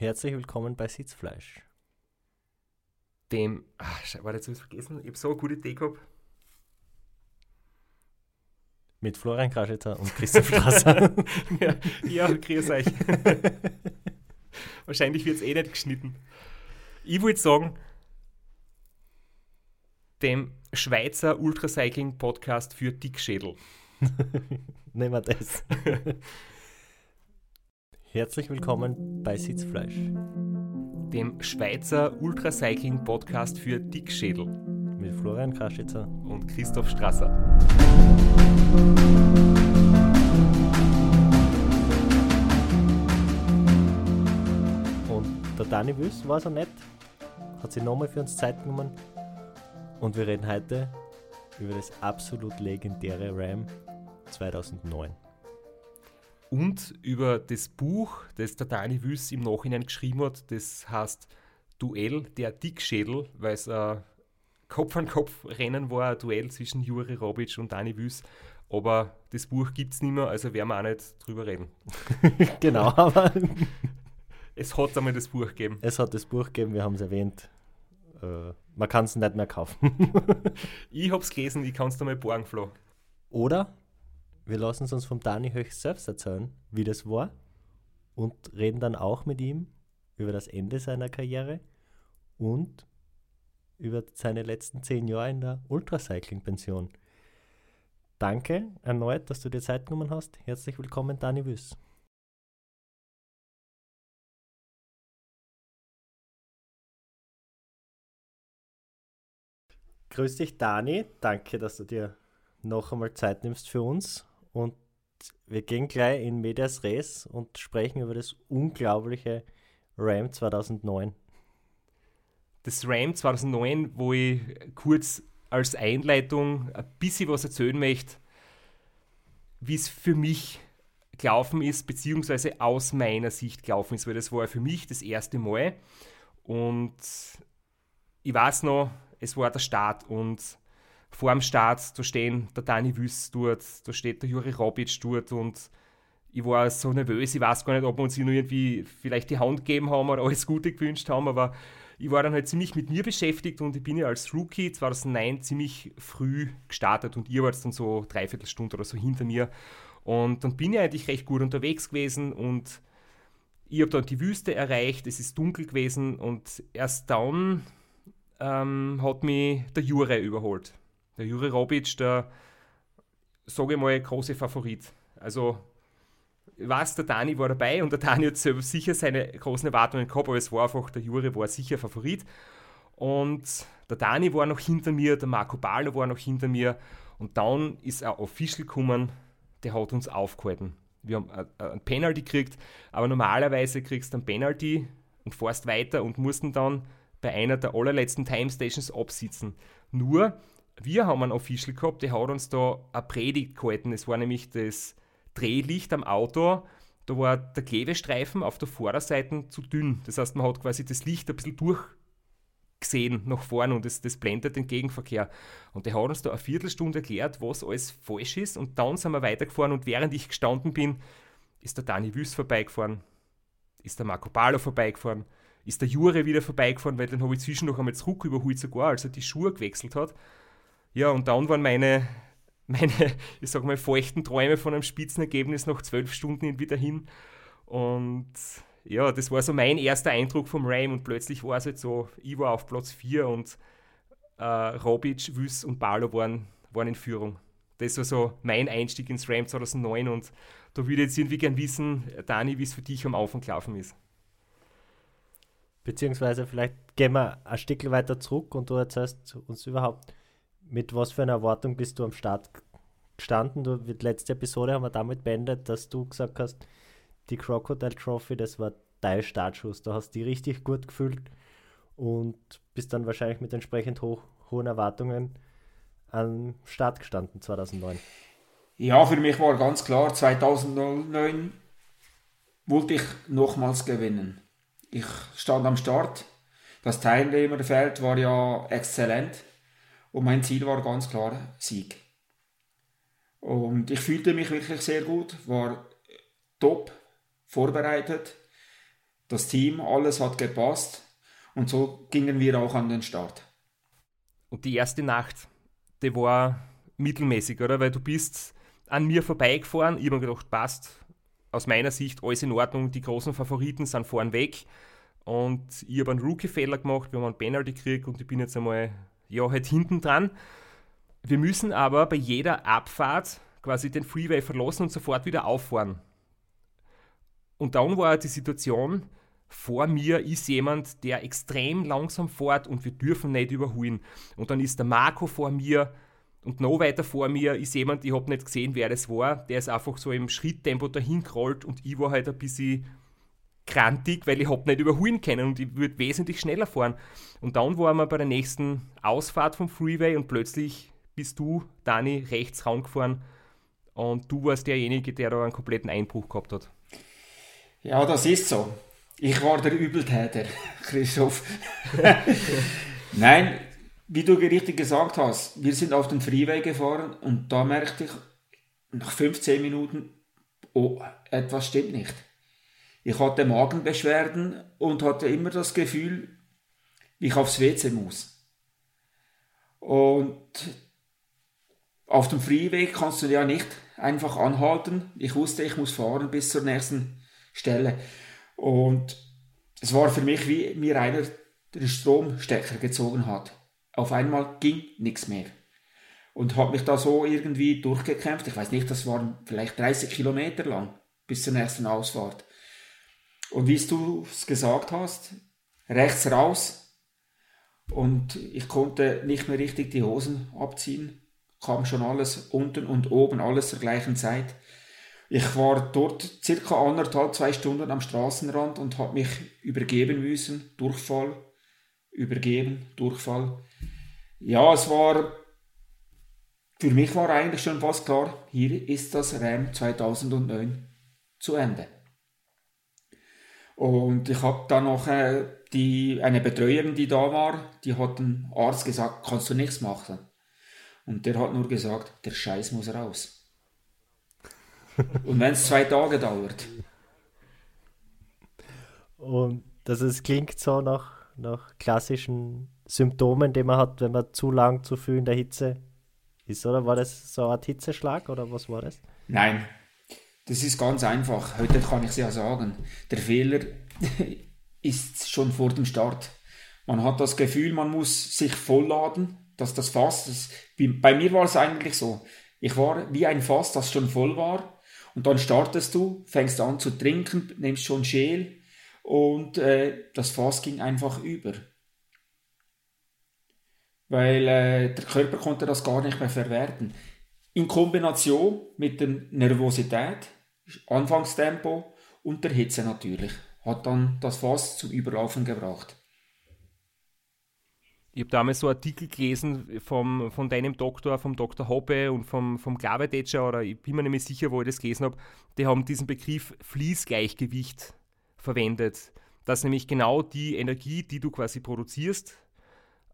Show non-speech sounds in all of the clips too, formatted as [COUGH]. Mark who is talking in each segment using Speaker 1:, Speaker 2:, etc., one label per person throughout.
Speaker 1: Herzlich willkommen bei Sitzfleisch.
Speaker 2: Dem, ach, war jetzt was vergessen? Ich habe so eine gute Idee gehabt.
Speaker 1: Mit Florian Kraschitzer und Christoph Strasser. [LAUGHS]
Speaker 2: ja, ja, grüß euch. Wahrscheinlich wird es eh nicht geschnitten. Ich würde sagen, dem Schweizer Ultracycling Podcast für Dickschädel. [LAUGHS]
Speaker 1: Nehmen wir das. [LAUGHS] Herzlich willkommen bei Sitzfleisch.
Speaker 2: Dem Schweizer Ultracycling Podcast für Dickschädel.
Speaker 1: Mit Florian Kraschitzer
Speaker 2: und Christoph Strasser.
Speaker 1: Und der Dani Wüss war so nett, hat sich nochmal für uns Zeit genommen. Und wir reden heute über das absolut legendäre Ram 2009
Speaker 2: und über das Buch, das der Dani Wüss im Nachhinein geschrieben hat, das heißt Duell der Dickschädel, weil es ein Kopf-an-Kopf-Rennen war, ein Duell zwischen Juri Robic und Dani Wüss. Aber das Buch gibt es nicht mehr, also werden wir auch nicht drüber reden. [LAUGHS]
Speaker 1: genau, aber. [LAUGHS]
Speaker 2: es hat einmal das Buch gegeben.
Speaker 1: Es hat das Buch gegeben, wir haben es erwähnt. Äh, man kann es nicht mehr kaufen. [LAUGHS]
Speaker 2: ich habe es gelesen, ich kann es dir mal borgen, Flo.
Speaker 1: Oder wir lassen es uns vom Dani höchst selbst erzählen, wie das war und reden dann auch mit ihm über das Ende seiner Karriere und über seine letzten zehn Jahre in der Ultracycling-Pension. Danke erneut, dass du dir Zeit genommen hast. Herzlich willkommen, Dani Wüss. Grüß dich, Dani. Danke, dass du dir noch einmal Zeit nimmst für uns. Und wir gehen gleich in Medias Res und sprechen über das unglaubliche RAM 2009.
Speaker 2: Das RAM 2009, wo ich kurz als Einleitung ein bisschen was erzählen möchte, wie es für mich gelaufen ist, beziehungsweise aus meiner Sicht gelaufen ist, weil das war für mich das erste Mal. Und ich weiß noch, es war der Start und vor dem Start, da stehen der Dani Wüss dort, da steht der Juri Robic dort und ich war so nervös, ich weiß gar nicht, ob wir uns nur irgendwie vielleicht die Hand gegeben haben oder alles Gute gewünscht haben, aber ich war dann halt ziemlich mit mir beschäftigt und ich bin ja als Rookie 2009 ziemlich früh gestartet und ihr wart dann so dreiviertel Stunde oder so hinter mir und dann bin ich eigentlich recht gut unterwegs gewesen und ich habe dann die Wüste erreicht, es ist dunkel gewesen und erst dann ähm, hat mich der Jure überholt. Der Juri Robic, der, sage ich mal, große Favorit. Also, ich weiß, der Dani war dabei und der Dani hat sicher seine großen Erwartungen gehabt, aber es war einfach, der Juri war sicher Favorit. Und der Dani war noch hinter mir, der Marco Ballo war noch hinter mir. Und dann ist ein Official gekommen, der hat uns aufgehalten. Wir haben ein Penalty gekriegt, aber normalerweise kriegst du ein Penalty und fährst weiter und mussten dann bei einer der allerletzten Time Stations absitzen. Nur wir haben einen Official gehabt, der hat uns da eine Predigt gehalten. Es war nämlich das Drehlicht am Auto. Da war der Klebestreifen auf der Vorderseite zu dünn. Das heißt, man hat quasi das Licht ein bisschen durchgesehen nach vorne und das, das blendet den Gegenverkehr. Und der hat uns da eine Viertelstunde erklärt, was alles falsch ist. Und dann sind wir weitergefahren und während ich gestanden bin, ist der Dani Wüst vorbeigefahren, ist der Marco Palo vorbeigefahren, ist der Jure wieder vorbeigefahren, weil den habe ich zwischen noch einmal zurück überholt sogar, als er die Schuhe gewechselt hat. Ja, und dann waren meine, [LAUGHS] meine, ich sag mal, feuchten Träume von einem Spitzenergebnis nach zwölf Stunden wieder hin. Und ja, das war so mein erster Eindruck vom Ram und plötzlich war es halt so, ich war auf Platz 4 und äh, Robic, Wüss und Barlow waren, waren in Führung. Das war so mein Einstieg ins Ram 2009 und da würde ich jetzt irgendwie gern wissen, Dani, wie es für dich am Anfang gelaufen ist.
Speaker 1: Beziehungsweise vielleicht gehen wir ein Stück weiter zurück und du erzählst uns überhaupt, mit was für einer Erwartung bist du am Start gestanden? Du, die letzte Episode haben wir damit beendet, dass du gesagt hast, die Crocodile Trophy, das war dein Startschuss. Da hast du die richtig gut gefühlt und bist dann wahrscheinlich mit entsprechend hoch, hohen Erwartungen am Start gestanden 2009.
Speaker 3: Ja, für mich war ganz klar, 2009 wollte ich nochmals gewinnen. Ich stand am Start. Das Teilnehmerfeld war ja exzellent. Und mein Ziel war ganz klar Sieg. Und ich fühlte mich wirklich sehr gut, war top vorbereitet. das Team, alles hat gepasst und so gingen wir auch an den Start.
Speaker 2: Und die erste Nacht, die war mittelmäßig, oder? Weil du bist an mir vorbeigefahren, ich habe mir gedacht, passt, aus meiner Sicht alles in Ordnung, die großen Favoriten sind vorn weg und ich habe einen Rookie-Fehler gemacht, wir haben einen Penalty gekriegt und ich bin jetzt einmal, ja, halt hinten dran. Wir müssen aber bei jeder Abfahrt quasi den Freeway verlassen und sofort wieder auffahren. Und dann war die Situation, vor mir ist jemand, der extrem langsam fährt und wir dürfen nicht überholen. Und dann ist der Marco vor mir und noch weiter vor mir ist jemand, ich habe nicht gesehen, wer das war, der ist einfach so im Schritttempo dahin gerollt und ich war halt ein bisschen krantig, weil ich habe nicht überholen können und ich würde wesentlich schneller fahren. Und dann waren wir bei der nächsten Ausfahrt vom Freeway und plötzlich bist du, Dani, rechts rausgefahren und du warst derjenige, der da einen kompletten Einbruch gehabt hat.
Speaker 3: Ja, das ist so. Ich war der Übeltäter, [LAUGHS] Christoph. [LAUGHS] Nein, wie du richtig gesagt hast, wir sind auf den Freeway gefahren und da merkte ich nach 15 Minuten, oh, etwas stimmt nicht. Ich hatte Magenbeschwerden und hatte immer das Gefühl, ich aufs WC muss. Und auf dem Freeway kannst du ja nicht einfach anhalten. Ich wusste, ich muss fahren bis zur nächsten Stelle. Und es war für mich wie mir einer den Stromstecker gezogen hat. Auf einmal ging nichts mehr. Und habe mich da so irgendwie durchgekämpft. Ich weiß nicht, das waren vielleicht 30 Kilometer lang bis zur nächsten Ausfahrt. Und wie du es gesagt hast, rechts raus. Und ich konnte nicht mehr richtig die Hosen abziehen. Kam schon alles unten und oben, alles zur gleichen Zeit. Ich war dort circa anderthalb, zwei Stunden am Straßenrand und habe mich übergeben müssen. Durchfall, übergeben, Durchfall. Ja, es war, für mich war eigentlich schon fast klar, hier ist das RAM 2009 zu Ende. Und ich habe dann noch äh, die, eine Betreuerin, die da war, die hat dem Arzt gesagt, kannst du nichts machen. Und der hat nur gesagt, der Scheiß muss raus. Und wenn es zwei Tage dauert.
Speaker 1: Und das ist, klingt so nach, nach klassischen Symptomen, die man hat, wenn man zu lang zu viel in der Hitze ist, oder? War das so eine Art Hitzeschlag oder was war das?
Speaker 3: Nein, das ist ganz einfach. Heute kann ich es ja sagen. Der Fehler [LAUGHS] ist schon vor dem Start. Man hat das Gefühl, man muss sich vollladen, dass das Fass, das, bei mir war es eigentlich so. Ich war wie ein Fass, das schon voll war und dann startest du, fängst an zu trinken, nimmst schon Schäl und äh, das Fass ging einfach über. Weil äh, der Körper konnte das gar nicht mehr verwerten. In Kombination mit der Nervosität, Anfangstempo und der Hitze natürlich, hat dann das Fass zum Überlaufen gebracht.
Speaker 2: Ich habe damals so Artikel gelesen vom, von deinem Doktor, vom Dr. Hoppe und vom, vom Klavedetscher, oder ich bin mir nicht mehr sicher, wo ich das gelesen habe, die haben diesen Begriff Fließgleichgewicht verwendet. Dass nämlich genau die Energie, die du quasi produzierst,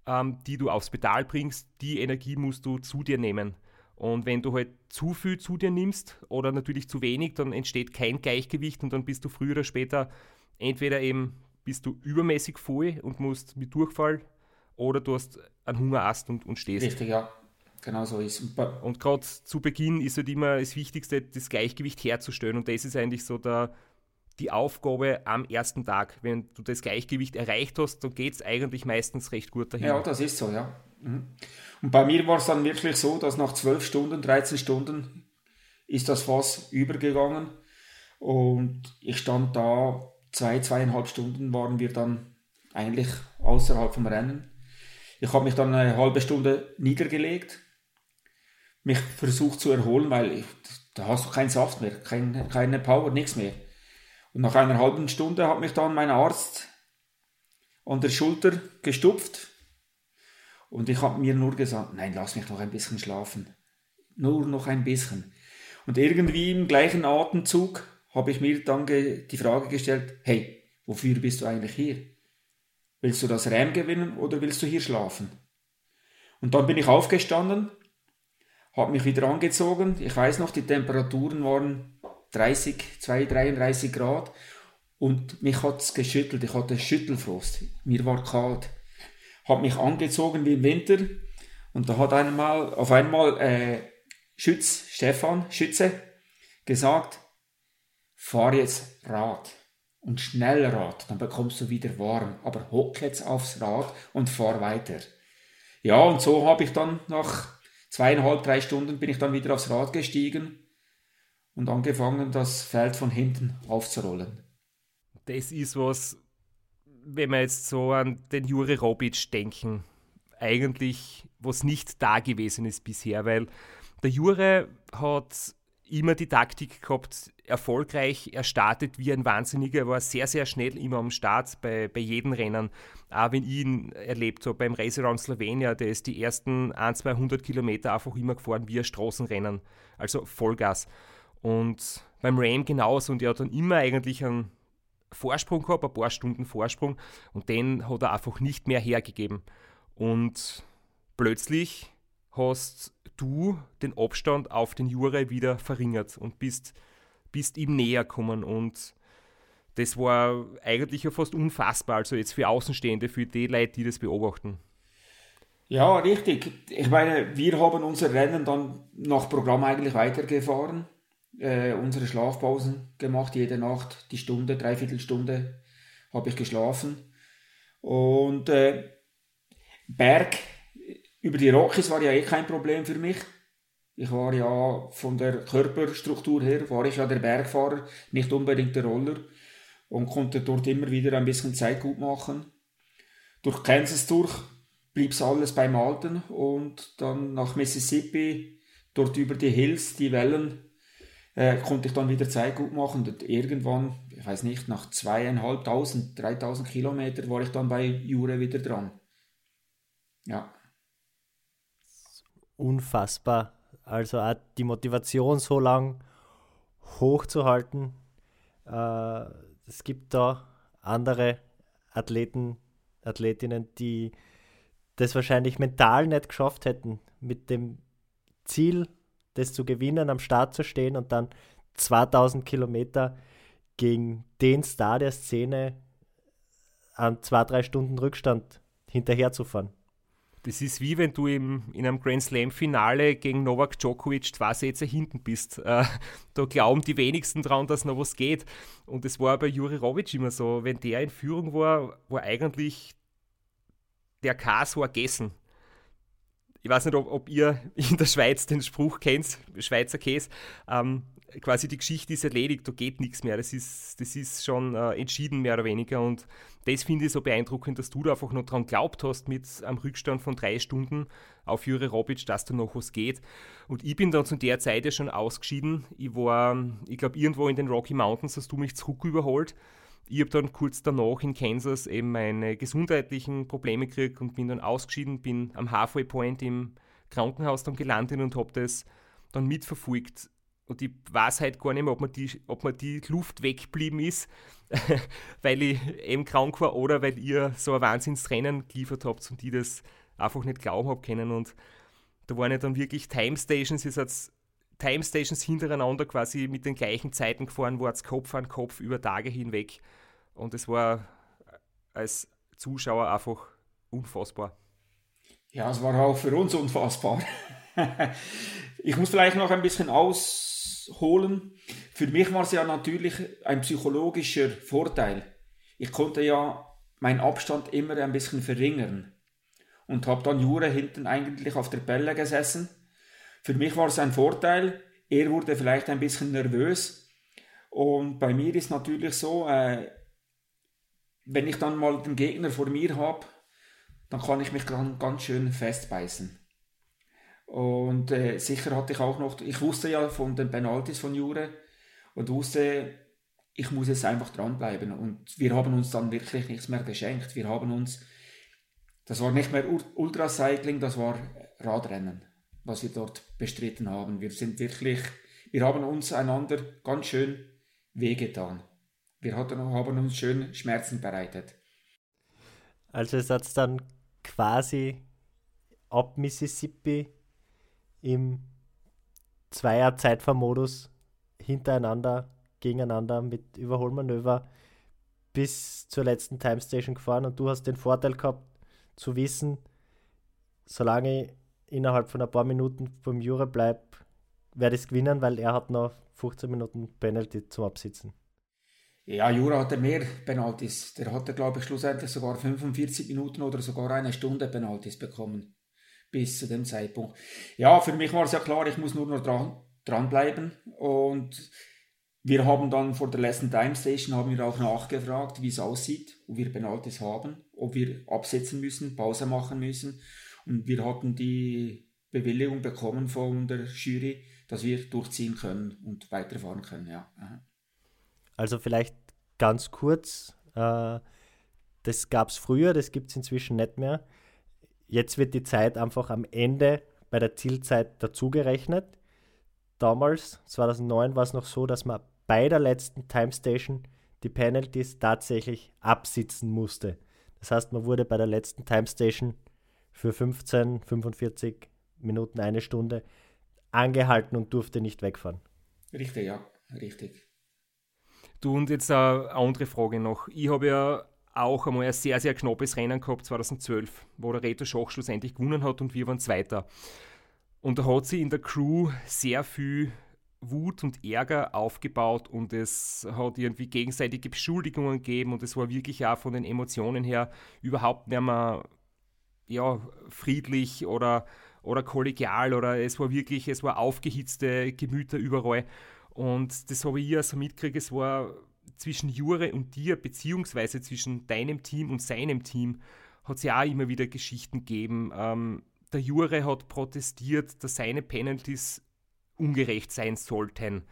Speaker 2: ähm, die du aufs Pedal bringst, die Energie musst du zu dir nehmen. Und wenn du halt zu viel zu dir nimmst oder natürlich zu wenig, dann entsteht kein Gleichgewicht und dann bist du früher oder später entweder eben bist du übermäßig voll und musst mit Durchfall oder du hast einen Hungerast und, und stehst.
Speaker 3: Richtig, ja. Genau so ist.
Speaker 2: Und, und gerade zu Beginn ist halt immer das Wichtigste, das Gleichgewicht herzustellen. Und das ist eigentlich so der, die Aufgabe am ersten Tag. Wenn du das Gleichgewicht erreicht hast, dann geht es eigentlich meistens recht gut dahin.
Speaker 3: Ja, das ist so, ja. Mhm. Und bei mir war es dann wirklich so, dass nach 12 Stunden, 13 Stunden ist das Fass übergegangen. Und ich stand da, zwei, zweieinhalb Stunden waren wir dann eigentlich außerhalb vom Rennen. Ich habe mich dann eine halbe Stunde niedergelegt, mich versucht zu erholen, weil ich, da hast du keinen Saft mehr, kein, keine Power, nichts mehr. Und nach einer halben Stunde hat mich dann mein Arzt an der Schulter gestupft und ich habe mir nur gesagt, nein, lass mich noch ein bisschen schlafen. Nur noch ein bisschen. Und irgendwie im gleichen Atemzug habe ich mir dann die Frage gestellt, hey, wofür bist du eigentlich hier? Willst du das Rennen gewinnen oder willst du hier schlafen? Und dann bin ich aufgestanden, habe mich wieder angezogen. Ich weiß noch, die Temperaturen waren 30, 2, 33 Grad. und mich hat es geschüttelt. Ich hatte Schüttelfrost. Mir war kalt. Hat mich angezogen wie im Winter und da hat einmal, auf einmal äh, Schütz, Stefan, Schütze, gesagt, fahr jetzt Rad und schnell Rad, dann bekommst du wieder warm, aber hock jetzt aufs Rad und fahr weiter. Ja, und so habe ich dann nach zweieinhalb, drei Stunden bin ich dann wieder aufs Rad gestiegen und angefangen, das Feld von hinten aufzurollen.
Speaker 2: Das ist was, wenn wir jetzt so an den Juri Robic denken, eigentlich was nicht da gewesen ist bisher, weil der Jure hat immer die Taktik gehabt, erfolgreich. Er startet wie ein Wahnsinniger, er war sehr, sehr schnell immer am Start bei, bei jedem Rennen. Auch wenn ich ihn erlebt habe beim Race Around Slovenia, der ist die ersten 1, 200 Kilometer einfach immer gefahren wie ein Straßenrennen. Also Vollgas. Und beim Ram genauso. Und er hat dann immer eigentlich einen Vorsprung gehabt, ein paar Stunden Vorsprung. Und den hat er einfach nicht mehr hergegeben. Und plötzlich hast du den Abstand auf den Jure wieder verringert und bist, bist ihm näher gekommen. Und das war eigentlich ja fast unfassbar, also jetzt für Außenstehende, für die Leute, die das beobachten.
Speaker 3: Ja, richtig. Ich meine, wir haben unser Rennen dann nach Programm eigentlich weitergefahren, äh, unsere Schlafpausen gemacht, jede Nacht die Stunde, dreiviertel Stunde habe ich geschlafen. Und äh, Berg über die Rockies war ja eh kein Problem für mich. Ich war ja von der Körperstruktur her, war ich ja der Bergfahrer, nicht unbedingt der Roller und konnte dort immer wieder ein bisschen Zeit gut machen. Durch Kansas durch blieb es alles beim Alten und dann nach Mississippi, dort über die Hills, die Wellen, äh, konnte ich dann wieder Zeit gut machen. Und irgendwann, ich weiß nicht, nach zweieinhalbtausend, dreitausend Kilometer war ich dann bei Jure wieder dran. Ja
Speaker 1: unfassbar. Also auch die Motivation so lang hochzuhalten. Äh, es gibt da andere Athleten, Athletinnen, die das wahrscheinlich mental nicht geschafft hätten, mit dem Ziel, das zu gewinnen, am Start zu stehen und dann 2000 Kilometer gegen den Star der Szene an zwei, drei Stunden Rückstand hinterherzufahren.
Speaker 2: Das ist wie wenn du im, in einem Grand Slam-Finale gegen Novak Djokovic zwei Sätze hinten bist. [LAUGHS] Äh, da glauben die wenigsten dran, dass noch was geht. Und das war bei Juri Rovic immer so. Wenn der in Führung war, war eigentlich der Kas war gegessen. Ich weiß nicht, ob, ob, ihr in der Schweiz den Spruch kennt, Schweizer Käse. Ähm, quasi die Geschichte ist erledigt, da geht nichts mehr. Das ist, das ist schon äh, entschieden, mehr oder weniger. Und das finde ich so beeindruckend, dass du da einfach noch dran glaubt hast mit einem Rückstand von drei Stunden auf Jure Robic, dass da noch was geht. Und ich bin dann zu der Zeit ja schon ausgeschieden. Ich war, ich glaube, irgendwo in den Rocky Mountains hast du mich zurück überholt. Ich habe dann kurz danach in Kansas eben meine gesundheitlichen Probleme gekriegt und bin dann ausgeschieden, bin am Halfway Point im Krankenhaus dann gelandet und habe das dann mitverfolgt und ich weiß halt gar nicht mehr, ob mir die, ob mir die Luft weggeblieben ist, [LAUGHS] weil ich eben krank war oder weil ihr so ein Wahnsinnstrennen geliefert habt und ich das einfach nicht glauben habe können. Und da waren ja dann wirklich Time Stations, ihr seid Time Stations hintereinander quasi mit den gleichen Zeiten gefahren, war es Kopf an Kopf über Tage hinweg. Und es war als Zuschauer einfach unfassbar.
Speaker 3: Ja, es war auch für uns unfassbar. [LAUGHS] ich muss vielleicht noch ein bisschen aus holen. Für mich war es ja natürlich ein psychologischer Vorteil. Ich konnte ja meinen Abstand immer ein bisschen verringern und habe dann Jure hinten eigentlich auf der Bälle gesessen. Für mich war es ein Vorteil. Er wurde vielleicht ein bisschen nervös. Und bei mir ist natürlich so, äh, wenn ich dann mal den Gegner vor mir habe, dann kann ich mich dann ganz schön festbeißen. Und äh, sicher hatte ich auch noch, ich wusste ja von den Penalties von Jure und wusste, ich muss jetzt einfach dranbleiben. Und wir haben uns dann wirklich nichts mehr geschenkt. Wir haben uns, das war nicht mehr Ultracycling, das war Radrennen, was wir dort bestritten haben. Wir sind wirklich, wir haben uns einander ganz schön wehgetan. Wir hatten, haben uns schön Schmerzen bereitet.
Speaker 1: Also es hat dann quasi ab Mississippi im Zweier-Zeitfahrmodus hintereinander, gegeneinander mit Überholmanöver bis zur letzten Time Station gefahren und du hast den Vorteil gehabt, zu wissen, solange ich innerhalb von ein paar Minuten vom Jura bleibe, werde ich es gewinnen, weil er hat noch 15 Minuten Penalty zum Absitzen.
Speaker 3: Ja, Jura hatte mehr Penalties. Der hatte, glaube ich, schlussendlich sogar 45 Minuten oder sogar eine Stunde Penalties bekommen. Bis zu dem Zeitpunkt. Ja, für mich war es ja klar, ich muss nur noch dran, dranbleiben. Und wir haben dann vor der letzten Time Station haben wir auch nachgefragt, wie es aussieht, ob wir Penalties haben, ob wir absetzen müssen, Pause machen müssen. Und wir hatten die Bewilligung bekommen von der Jury, dass wir durchziehen können und weiterfahren können. Ja.
Speaker 1: Also vielleicht ganz kurz, äh, das gab es früher, das gibt es inzwischen nicht mehr. Jetzt wird die Zeit einfach am Ende bei der Zielzeit dazugerechnet. Damals, 2009, war es noch so, dass man bei der letzten Time Station die Penalties tatsächlich absitzen musste. Das heißt, man wurde bei der letzten Time Station für 15, 45 Minuten, eine Stunde angehalten und durfte nicht wegfahren.
Speaker 3: Richtig, ja, richtig.
Speaker 2: Du und jetzt eine andere Frage noch. Ich habe ja auch einmal ein sehr, sehr knappes Rennen gehabt, 2012, wo der Reto Schach schlussendlich gewonnen hat und wir waren Zweiter. Und da hat sie in der Crew sehr viel Wut und Ärger aufgebaut und es hat irgendwie gegenseitige Beschuldigungen gegeben und es war wirklich auch von den Emotionen her überhaupt nicht mehr ja, friedlich oder, oder kollegial oder es war wirklich, es war aufgehitzte Gemüter überall. Und das habe ich also mitgekriegt, es war zwischen Jure und dir, beziehungsweise zwischen deinem Team und seinem Team, hat es ja auch immer wieder Geschichten gegeben. Ähm, der Jure hat protestiert, dass seine Penalties ungerecht sein sollten.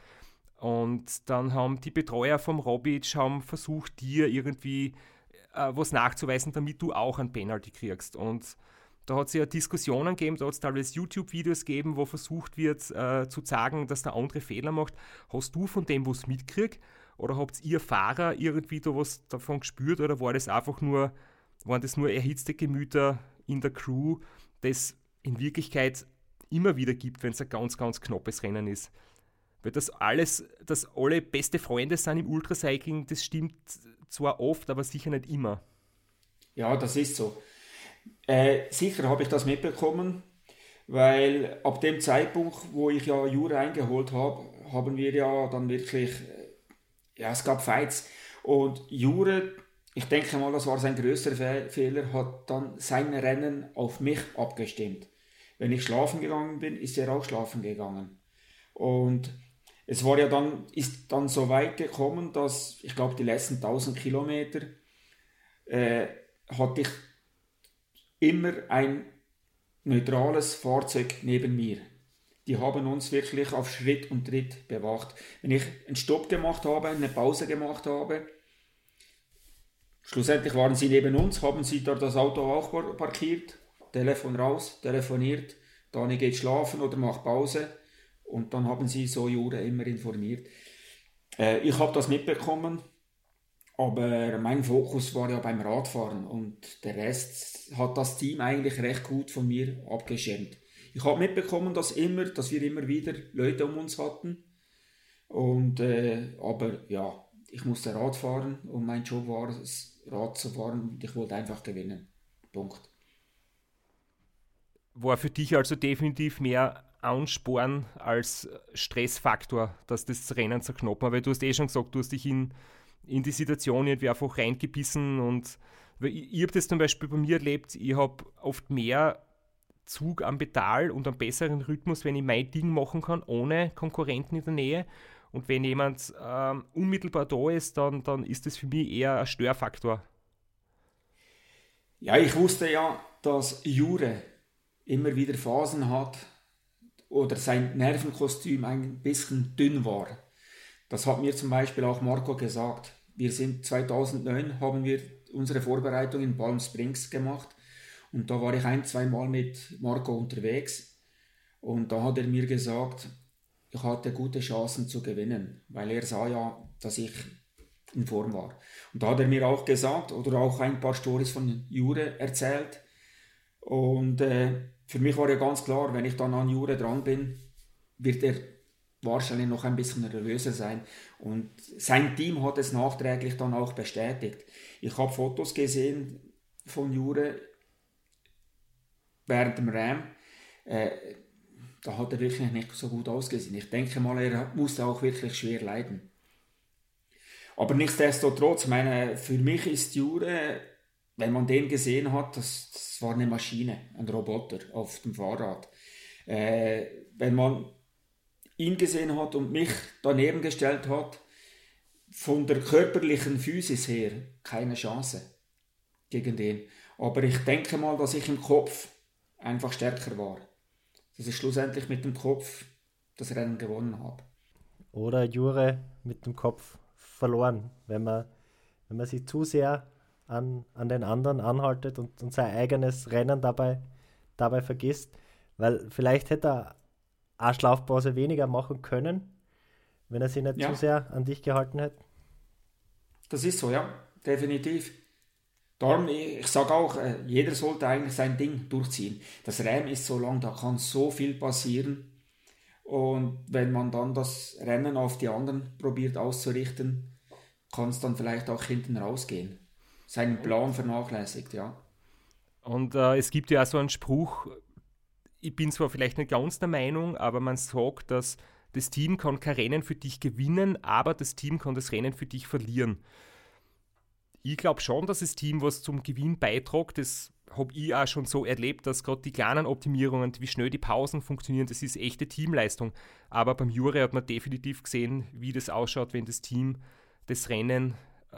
Speaker 2: Und dann haben die Betreuer vom Robic haben versucht, dir irgendwie äh, was nachzuweisen, damit du auch ein Penalty kriegst. Und da hat es ja Diskussionen gegeben, da hat es teilweise YouTube-Videos gegeben, wo versucht wird äh, zu sagen, dass der andere Fehler macht. Hast du von dem was mitkriegt? Oder habt ihr Fahrer irgendwie da was davon gespürt? Oder war das einfach nur, waren das nur erhitzte Gemüter in der Crew, das in Wirklichkeit immer wieder gibt, wenn es ein ganz, ganz knappes Rennen ist? Weil das alles, dass alle beste Freunde sind im Ultracycling, das stimmt zwar oft, aber sicher nicht immer.
Speaker 3: Ja, das ist so. Äh, sicher habe ich das mitbekommen, weil ab dem Zeitpunkt, wo ich ja Jura eingeholt habe, haben wir ja dann wirklich, äh, ja, es gab Fights. Und Jure, ich denke mal, das war sein größter Fe Fehler, hat dann sein Rennen auf mich abgestimmt. Wenn ich schlafen gegangen bin, ist er auch schlafen gegangen. Und es war ja dann, ist dann so weit gekommen, dass ich glaube, die letzten 1000 Kilometer äh, hatte ich immer ein neutrales Fahrzeug neben mir. Die haben uns wirklich auf Schritt und Tritt bewacht. Wenn ich einen Stopp gemacht habe, eine Pause gemacht habe, schlussendlich waren sie neben uns, haben sie da das Auto auch parkiert, Telefon raus, telefoniert, Dani geht schlafen oder macht Pause und dann haben sie so Jure immer informiert. Äh, ich habe das mitbekommen, aber mein Fokus war ja beim Radfahren und der Rest hat das Team eigentlich recht gut von mir abgeschirmt. Ich habe mitbekommen, dass, immer, dass wir immer wieder Leute um uns hatten. Und, äh, aber ja, ich musste Rad fahren und mein Job war es, Rad zu fahren und ich wollte einfach gewinnen. Punkt.
Speaker 2: War für dich also definitiv mehr Ansporn als Stressfaktor, dass das Rennen so knapp weil du hast eh schon gesagt, du hast dich in, in die Situation irgendwie einfach reingebissen und ich, ich habe das zum Beispiel bei mir erlebt, ich habe oft mehr Zug am Pedal und einen besseren Rhythmus, wenn ich mein Ding machen kann, ohne Konkurrenten in der Nähe. Und wenn jemand ähm, unmittelbar da ist, dann, dann ist das für mich eher ein Störfaktor.
Speaker 3: Ja, ich wusste ja, dass Jure immer wieder Phasen hat, oder sein Nervenkostüm ein bisschen dünn war. Das hat mir zum Beispiel auch Marco gesagt. Wir sind 2009 haben wir unsere Vorbereitung in Palm Springs gemacht und da war ich ein, zwei Mal mit Marco unterwegs und da hat er mir gesagt, ich hatte gute Chancen zu gewinnen, weil er sah ja, dass ich in Form war. Und da hat er mir auch gesagt oder auch ein paar Stories von Jure erzählt und äh, für mich war ja ganz klar, wenn ich dann an Jure dran bin, wird er wahrscheinlich noch ein bisschen nervöser sein. Und sein Team hat es nachträglich dann auch bestätigt. Ich habe Fotos gesehen von Jure während dem Ram. Äh, da hat er wirklich nicht so gut ausgesehen. Ich denke mal, er musste auch wirklich schwer leiden. Aber nichtsdestotrotz, meine, für mich ist Jure, wenn man den gesehen hat, das, das war eine Maschine, ein Roboter auf dem Fahrrad. Äh, wenn man ihn gesehen hat und mich daneben gestellt hat, von der körperlichen Physis her keine Chance gegen den. Aber ich denke mal, dass ich im Kopf einfach stärker war. Dass ich schlussendlich mit dem Kopf das Rennen gewonnen habe.
Speaker 1: Oder Jure mit dem Kopf verloren, wenn man, wenn man sich zu sehr an, an den anderen anhaltet und, und sein eigenes Rennen dabei, dabei vergisst. Weil vielleicht hätte er eine Schlafpause weniger machen können, wenn er sich nicht ja. zu sehr an dich gehalten hätte.
Speaker 3: Das ist so, ja, definitiv. Darum, ich sage auch, äh, jeder sollte eigentlich sein Ding durchziehen. Das Rennen ist so lang, da kann so viel passieren. Und wenn man dann das Rennen auf die anderen probiert auszurichten, kann es dann vielleicht auch hinten rausgehen. Seinen Plan vernachlässigt, ja.
Speaker 2: Und äh, es gibt ja auch so einen Spruch, ich bin zwar vielleicht nicht ganz der Meinung, aber man sagt, dass das Team kann kein Rennen für dich gewinnen, aber das Team kann das Rennen für dich verlieren. Ich glaube schon, dass das Team was zum Gewinn beiträgt. Das habe ich auch schon so erlebt, dass gerade die kleinen Optimierungen, wie schnell die Pausen funktionieren, das ist echte Teamleistung. Aber beim Jure hat man definitiv gesehen, wie das ausschaut, wenn das Team das Rennen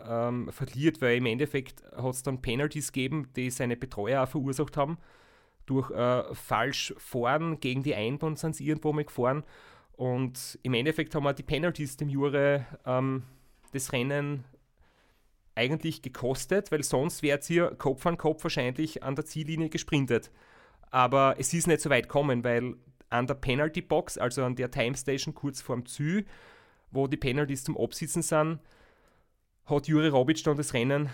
Speaker 2: ähm, verliert, weil im Endeffekt hat es dann Penalties gegeben, die seine Betreuer auch verursacht haben durch äh, falsch fahren gegen die Einbahn sind sie irgendwo mal gefahren. Und im Endeffekt haben wir die Penalties dem Jure ähm, das Rennen eigentlich gekostet, weil sonst wäre es hier Kopf an Kopf wahrscheinlich an der Ziellinie gesprintet. Aber es ist nicht so weit gekommen, weil an der Penalty Box, also an der Time Station kurz vorm Zü, wo die Penalties zum Absitzen sind, hat Jure Robic dann das Rennen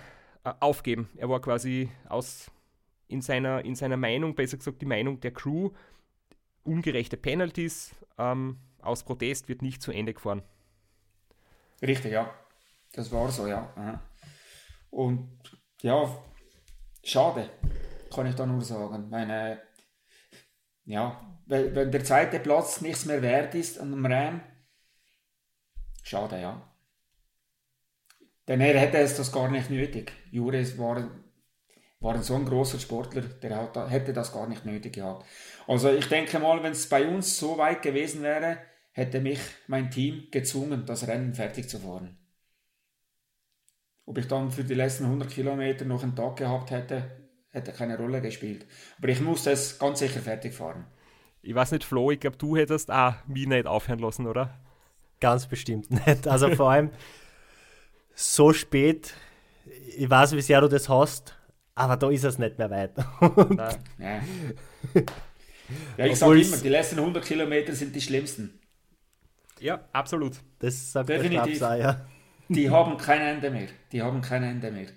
Speaker 2: äh, aufgeben. Er war quasi aus in seiner, in seiner Meinung, besser gesagt die Meinung der Crew, ungerechte Penalties ähm, aus Protest wird nicht zu Ende gefahren.
Speaker 3: Richtig, ja. Das war so, ja. Und ja, schade, kann ich da nur sagen. Meine, ja, wenn der zweite Platz nichts mehr wert ist an dem Ram, schade, ja. Denn er hätte es das gar nicht nötig. Juris war war so ein großer Sportler, der hat, hätte das gar nicht nötig gehabt. Also ich denke mal, wenn es bei uns so weit gewesen wäre, hätte mich mein Team gezwungen, das Rennen fertig zu fahren. Ob ich dann für die letzten 100 Kilometer noch einen Tag gehabt hätte, hätte keine Rolle gespielt. Aber ich musste es ganz sicher fertig fahren.
Speaker 2: Ich weiß nicht, Flo, ich glaube, du hättest auch mich nicht aufhören lassen, oder?
Speaker 1: Ganz bestimmt nicht. Also vor allem [LAUGHS] so spät, ich weiß, wie sehr du das hast, aber da ist es nicht mehr weit. [LAUGHS]
Speaker 3: ja. ja, ich sage immer, die letzten 100 Kilometer sind die schlimmsten.
Speaker 2: Ja, absolut.
Speaker 1: Das sagt Definitiv. der ja.
Speaker 3: Die haben kein Ende mehr. Die haben kein Ende mehr.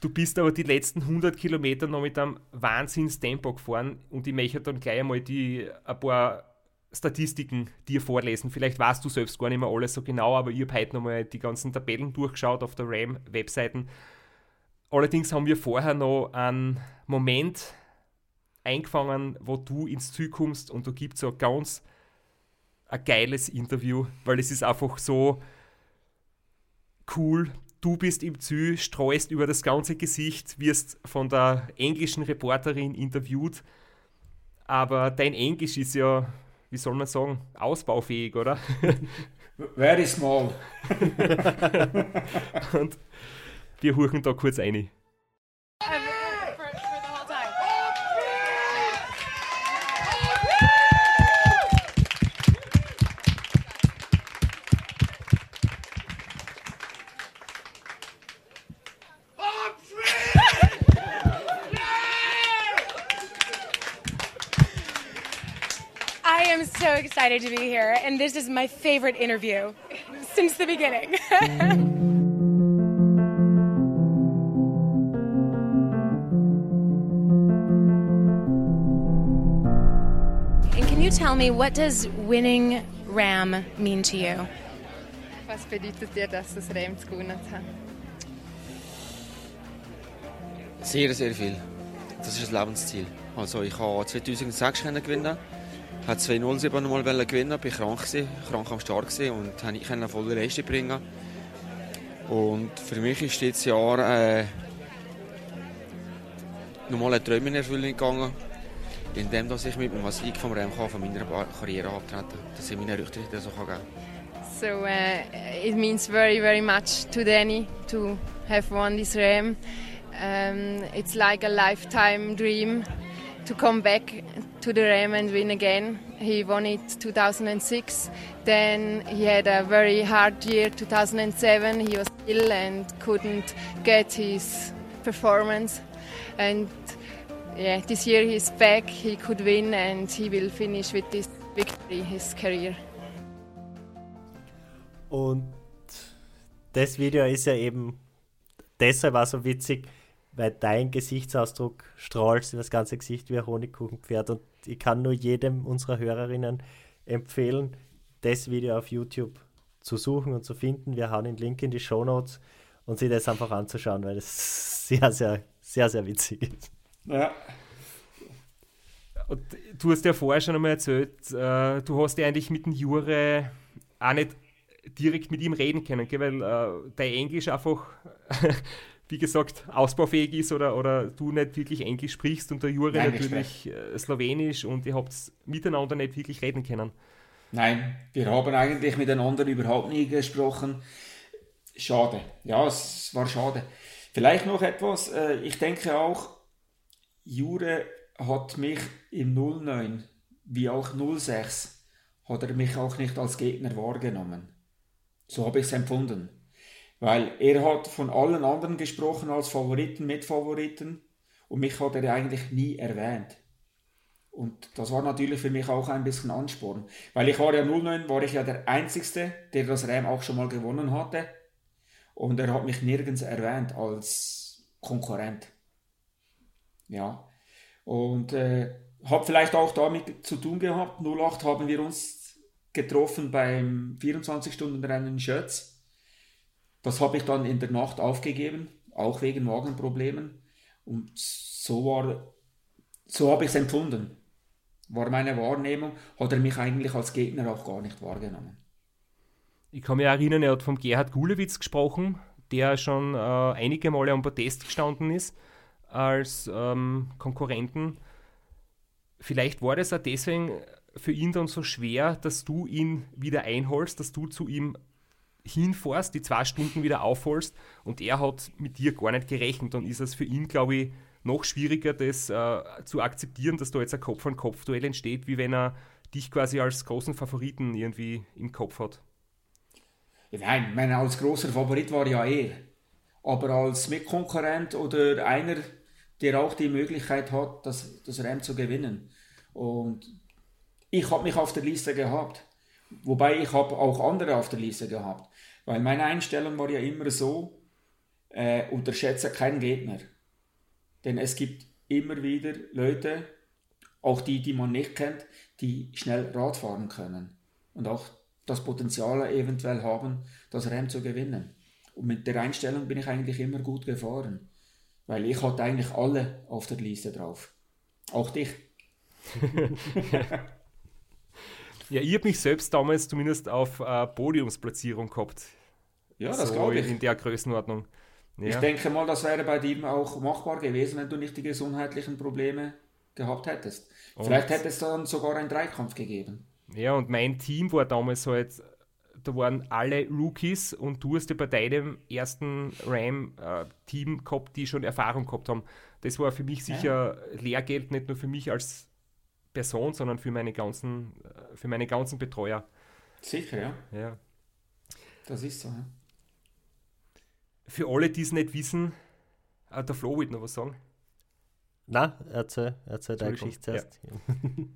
Speaker 2: Du bist aber die letzten 100 Kilometer noch mit einem Wahnsinnstempo gefahren und ich möchte dann gleich einmal die, ein paar Statistiken dir vorlesen. Vielleicht weißt du selbst gar nicht mehr alles so genau, aber ich habe heute nochmal die ganzen Tabellen durchgeschaut auf der RAM-Webseiten Allerdings haben wir vorher noch einen Moment eingefangen, wo du ins Ziel kommst und da gibt es so ein ganz ein geiles Interview, weil es ist einfach so cool. Du bist im Ziel, streust über das ganze Gesicht, wirst von der englischen Reporterin interviewt, aber dein Englisch ist ja, wie soll man sagen, ausbaufähig, oder? [LAUGHS]
Speaker 3: Very small. [LAUGHS]
Speaker 2: und wir huchen da kurz ein.
Speaker 4: So excited to be here, and this is my favorite interview since the beginning. [LAUGHS] And can you tell me what does winning Ram mean to you?
Speaker 5: Was bedeutet dir, dass das Ram gewonnen hat?
Speaker 6: Sehr, sehr viel. Das ist ein Lebensziel. Also ich habe 2006 gewinnen, habe 207 nochmal gewinnen, bin krank gewesen, krank am Start und konnte nicht eine volle Leistung bringen. Und für mich ist dieses Jahr äh, nochmal ein Träume in Erfüllung gegangen, indem dass ich mit dem Sieg vom Rem von meiner Karriere abtreten dass ich meine Rücktritt so geben kann.
Speaker 5: So uh, it means very very much to Danny to have won this Ram. Um, it's like a lifetime dream to come back to the Ram and win again. He won it 2006. Then he had a very hard year 2007. He was ill and couldn't get his performance. And yeah, this year he's back. He could win and he will finish with this victory his career.
Speaker 1: Und das Video ist ja eben deshalb auch so witzig, weil dein Gesichtsausdruck strahlt das ganze Gesicht wie ein Honigkuchenpferd. Und ich kann nur jedem unserer Hörerinnen empfehlen, das Video auf YouTube zu suchen und zu finden. Wir hauen den Link in die Show Notes und sich das einfach anzuschauen, weil es [LAUGHS] sehr, sehr, sehr, sehr witzig ist.
Speaker 3: Ja.
Speaker 2: Und du hast ja vorher schon einmal erzählt, äh, du hast ja eigentlich mit dem Jure auch nicht direkt mit ihm reden können, gell? weil äh, dein Englisch einfach wie gesagt, ausbaufähig ist oder, oder du nicht wirklich Englisch sprichst und der Jure Nein, natürlich äh, Slowenisch und ihr habt miteinander nicht wirklich reden können.
Speaker 3: Nein, wir haben eigentlich miteinander überhaupt nie gesprochen. Schade. Ja, es war schade. Vielleicht noch etwas. Äh, ich denke auch, Jure hat mich im 09 wie auch 06 hat er mich auch nicht als Gegner wahrgenommen. So habe ich es empfunden. Weil er hat von allen anderen gesprochen als Favoriten, Mitfavoriten und mich hat er eigentlich nie erwähnt. Und das war natürlich für mich auch ein bisschen Ansporn. Weil ich war ja 09, war ich ja der Einzige, der das Ram auch schon mal gewonnen hatte. Und er hat mich nirgends erwähnt als Konkurrent. Ja. Und äh, hat vielleicht auch damit zu tun gehabt. 08 haben wir uns getroffen beim 24-Stunden-Rennen in Schötz. Das habe ich dann in der Nacht aufgegeben, auch wegen Magenproblemen. Und so war, so habe ich es empfunden. War meine Wahrnehmung, hat er mich eigentlich als Gegner auch gar nicht wahrgenommen.
Speaker 2: Ich kann mich erinnern, er hat vom Gerhard Gulewitz gesprochen, der schon äh, einige Male am Protest gestanden ist als ähm, Konkurrenten. Vielleicht war das auch deswegen für ihn dann so schwer, dass du ihn wieder einholst, dass du zu ihm hinfährst, die zwei Stunden wieder aufholst und er hat mit dir gar nicht gerechnet, dann ist es für ihn, glaube ich, noch schwieriger, das äh, zu akzeptieren, dass da jetzt ein Kopf-an-Kopf-Duell entsteht, wie wenn er dich quasi als großen Favoriten irgendwie im Kopf hat.
Speaker 3: Nein, meine, als großer Favorit war ja er. Aber als Mitkonkurrent oder einer, der auch die Möglichkeit hat, das, das Rennen zu gewinnen. Und ich habe mich auf der Liste gehabt. Wobei ich habe auch andere auf der Liste gehabt. Weil meine Einstellung war ja immer so, äh, unterschätze keinen Gegner. Denn es gibt immer wieder Leute, auch die, die man nicht kennt, die schnell Rad fahren können. Und auch das Potenzial eventuell haben, das Rennen zu gewinnen. Und mit der Einstellung bin ich eigentlich immer gut gefahren. Weil ich hatte eigentlich alle auf der Liste drauf. Auch dich. [LAUGHS]
Speaker 2: Ja, ich habe mich selbst damals zumindest auf äh, Podiumsplatzierung gehabt.
Speaker 3: Ja, das so glaube ich.
Speaker 2: In der Größenordnung.
Speaker 3: Ja. Ich denke mal, das wäre bei dir auch machbar gewesen, wenn du nicht die gesundheitlichen Probleme gehabt hättest. Und Vielleicht hätte es dann sogar einen Dreikampf gegeben.
Speaker 2: Ja, und mein Team war damals halt, da waren alle Rookies und du hast ja bei deinem ersten Ram-Team gehabt, die schon Erfahrung gehabt haben. Das war für mich sicher ja. Lehrgeld, nicht nur für mich als Person, sondern für meine ganzen, äh, für meine ganzen Betreuer.
Speaker 3: Sicher, ja.
Speaker 2: Ja.
Speaker 3: Das ist so, ja.
Speaker 2: Für alle, die es nicht wissen, äh, der Flo wird noch was sagen.
Speaker 1: Na, erzähl, erzähl deine Geschichte zuerst. Ja. [LAUGHS]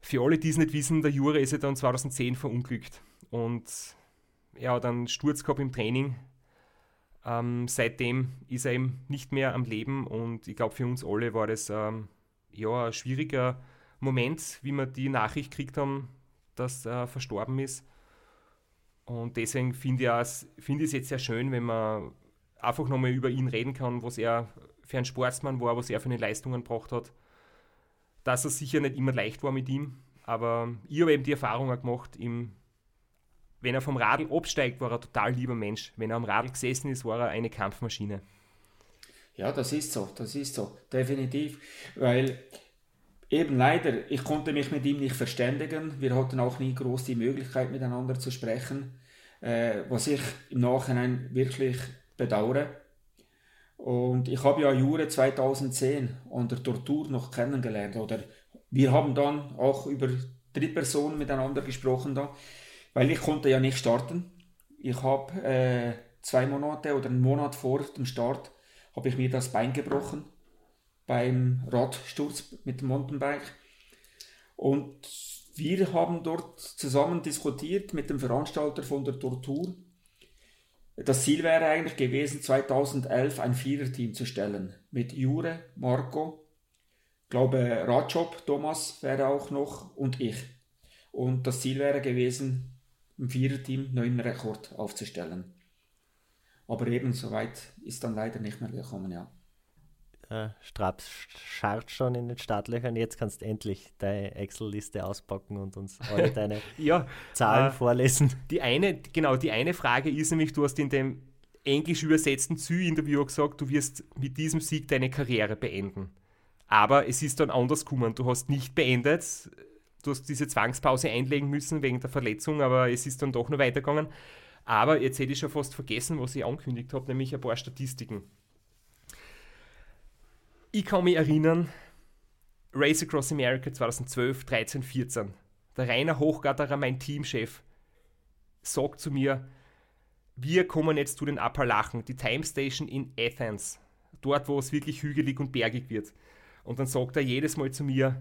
Speaker 2: für alle, die es nicht wissen, der Jure ist ja dann 2010 verunglückt und er hat einen Sturz gehabt im Training. Ähm, seitdem ist er eben nicht mehr am Leben und ich glaube, für uns alle war das ähm, ja, ein schwieriger Moment, wie wir die Nachricht gekriegt haben, dass er verstorben ist. Und deswegen finde ich, find es jetzt sehr schön, wenn man einfach nochmal über ihn reden kann, was er für ein Sportsmann war, was er für eine Leistungen gebracht hat. Dass es sicher nicht immer leicht war mit ihm, aber ich habe eben die Erfahrung gemacht, im, wenn er vom Radl absteigt, war er ein total lieber Mensch. Wenn er am Radl gesessen ist, war er eine Kampfmaschine.
Speaker 3: Ja, das ist so, das ist so, definitiv. Weil eben leider, ich konnte mich mit ihm nicht verständigen. Wir hatten auch nie groß die Möglichkeit, miteinander zu sprechen. Äh, was ich im Nachhinein wirklich bedauere. Und ich habe ja Jure 2010 unter Tortur noch kennengelernt. Oder wir haben dann auch über Drittpersonen miteinander gesprochen da, weil ich konnte ja nicht starten. Ich habe äh, zwei Monate oder einen Monat vor dem Start habe ich mir das Bein gebrochen beim Radsturz mit dem Mountainbike. Und wir haben dort zusammen diskutiert mit dem Veranstalter von der Tortur. Das Ziel wäre eigentlich gewesen, 2011 ein Viererteam zu stellen. Mit Jure, Marco, glaube Radjob, Thomas wäre auch noch und ich. Und das Ziel wäre gewesen, im Viererteam neuen Rekord aufzustellen. Aber eben soweit ist dann leider nicht mehr gekommen, ja.
Speaker 1: Äh, Straps scharrt schon in den Startlöchern. Jetzt kannst du endlich deine Excel-Liste auspacken und uns alle [LAUGHS] deine ja, Zahlen äh, vorlesen.
Speaker 2: Die eine, genau, die eine Frage ist nämlich, du hast in dem englisch übersetzten Zü-Interview gesagt, du wirst mit diesem Sieg deine Karriere beenden. Aber es ist dann anders gekommen. Du hast nicht beendet. Du hast diese Zwangspause einlegen müssen wegen der Verletzung, aber es ist dann doch noch weitergegangen. Aber jetzt hätte ich schon fast vergessen, was ich angekündigt habe, nämlich ein paar Statistiken. Ich kann mich erinnern, Race Across America 2012, 13, 14. Der Rainer Hochgatterer, mein Teamchef, sagt zu mir, wir kommen jetzt zu den Appalachen, die Time Station in Athens, dort, wo es wirklich hügelig und bergig wird. Und dann sagt er jedes Mal zu mir,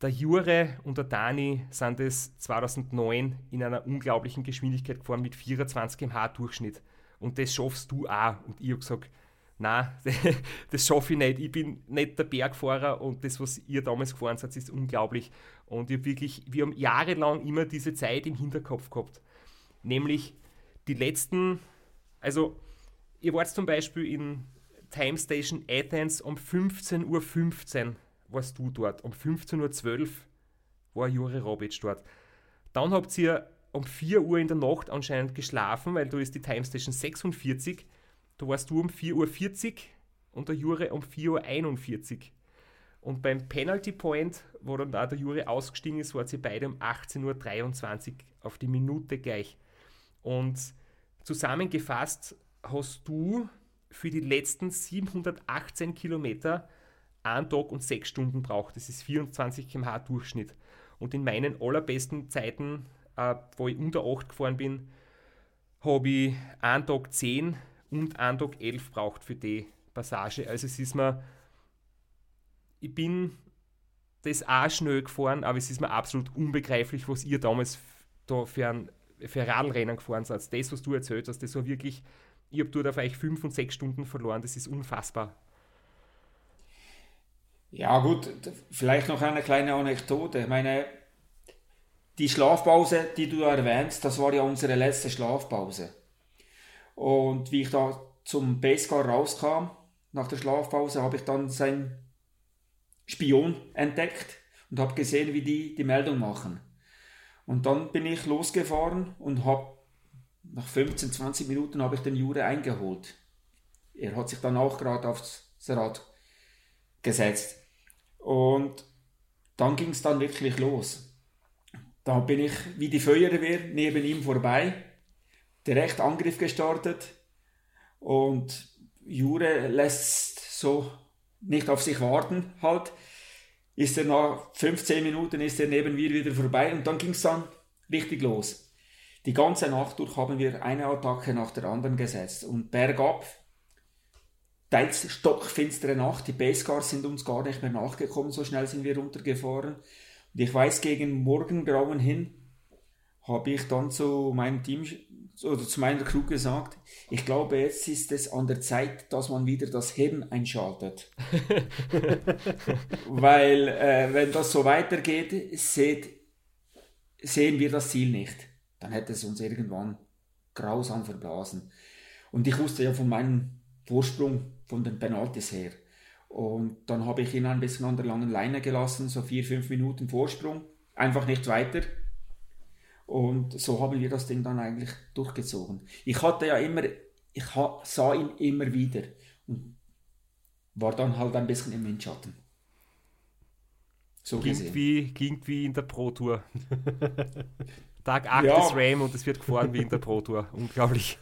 Speaker 2: der Jure und der Dani sind es 2009 in einer unglaublichen Geschwindigkeit gefahren mit 24 km/h Durchschnitt. Und das schaffst du auch. Und ich habe gesagt, nein, [LAUGHS] das schaffe ich nicht. Ich bin nicht der Bergfahrer und das, was ihr damals gefahren seid, ist unglaublich. Und ich wirklich, wir haben jahrelang immer diese Zeit im Hinterkopf gehabt. Nämlich die letzten, also ihr wart zum Beispiel in Time Station Athens um 15.15 Uhr 15 warst du dort. Um 15.12 Uhr war Jure Robic dort. Dann habt ihr um 4 Uhr in der Nacht anscheinend geschlafen, weil du ist die Time Station 46. Da warst du um 4.40 Uhr und der Jure um 4.41 Uhr. Und beim Penalty Point, wo dann da der Jure ausgestiegen ist, waren sie beide um 18.23 Uhr auf die Minute gleich. Und zusammengefasst hast du für die letzten 718 Kilometer einen Tag und sechs Stunden braucht. Das ist 24 km/h Durchschnitt. Und in meinen allerbesten Zeiten, äh, wo ich unter 8 gefahren bin, habe ich einen Tag 10 und Tag 11 braucht für die Passage. Also es ist mir, ich bin das auch schnell gefahren, aber es ist mir absolut unbegreiflich, was ihr damals da für ein, für Radlrennen gefahren seid. Das, was du erzählt hast, das war wirklich, ich habe dort auf euch 5 und 6 Stunden verloren, das ist unfassbar.
Speaker 3: Ja, gut, vielleicht noch eine kleine Anekdote. Ich meine, die Schlafpause, die du erwähnst, das war ja unsere letzte Schlafpause. Und wie ich da zum Basecar rauskam, nach der Schlafpause, habe ich dann seinen Spion entdeckt und habe gesehen, wie die die Meldung machen. Und dann bin ich losgefahren und habe nach 15, 20 Minuten habe ich den Jure eingeholt. Er hat sich dann auch gerade aufs Rad gesetzt. Und dann ging es dann wirklich los. Da bin ich wie die Feuerwehr neben ihm vorbei, direkt Angriff gestartet und Jure lässt so nicht auf sich warten halt. Ist er nach 15 Minuten ist er neben mir wieder vorbei und dann ging es dann richtig los. Die ganze Nacht durch haben wir eine Attacke nach der anderen gesetzt und bergab teils stockfinstere Nacht. Die Basecars sind uns gar nicht mehr nachgekommen, so schnell sind wir runtergefahren. Und ich weiß, gegen Morgengrauen hin habe ich dann zu meinem Team oder zu meiner Crew gesagt, ich glaube, jetzt ist es an der Zeit, dass man wieder das Hirn einschaltet. [LAUGHS] Weil, äh, wenn das so weitergeht, seht, sehen wir das Ziel nicht, dann hätte es uns irgendwann grausam verblasen. Und ich wusste ja von meinem Vorsprung von den Penalties her. Und dann habe ich ihn ein bisschen an der langen Leine gelassen, so vier, fünf Minuten Vorsprung, einfach nicht weiter. Und so haben wir das Ding dann eigentlich durchgezogen. Ich hatte ja immer, ich sah ihn immer wieder und war dann halt ein bisschen im Windschatten.
Speaker 2: So ging wie, ging wie in der Pro Tour. [LAUGHS] Tag 8 ja. ist RAM und es wird gefahren wie in der Pro Tour. Unglaublich.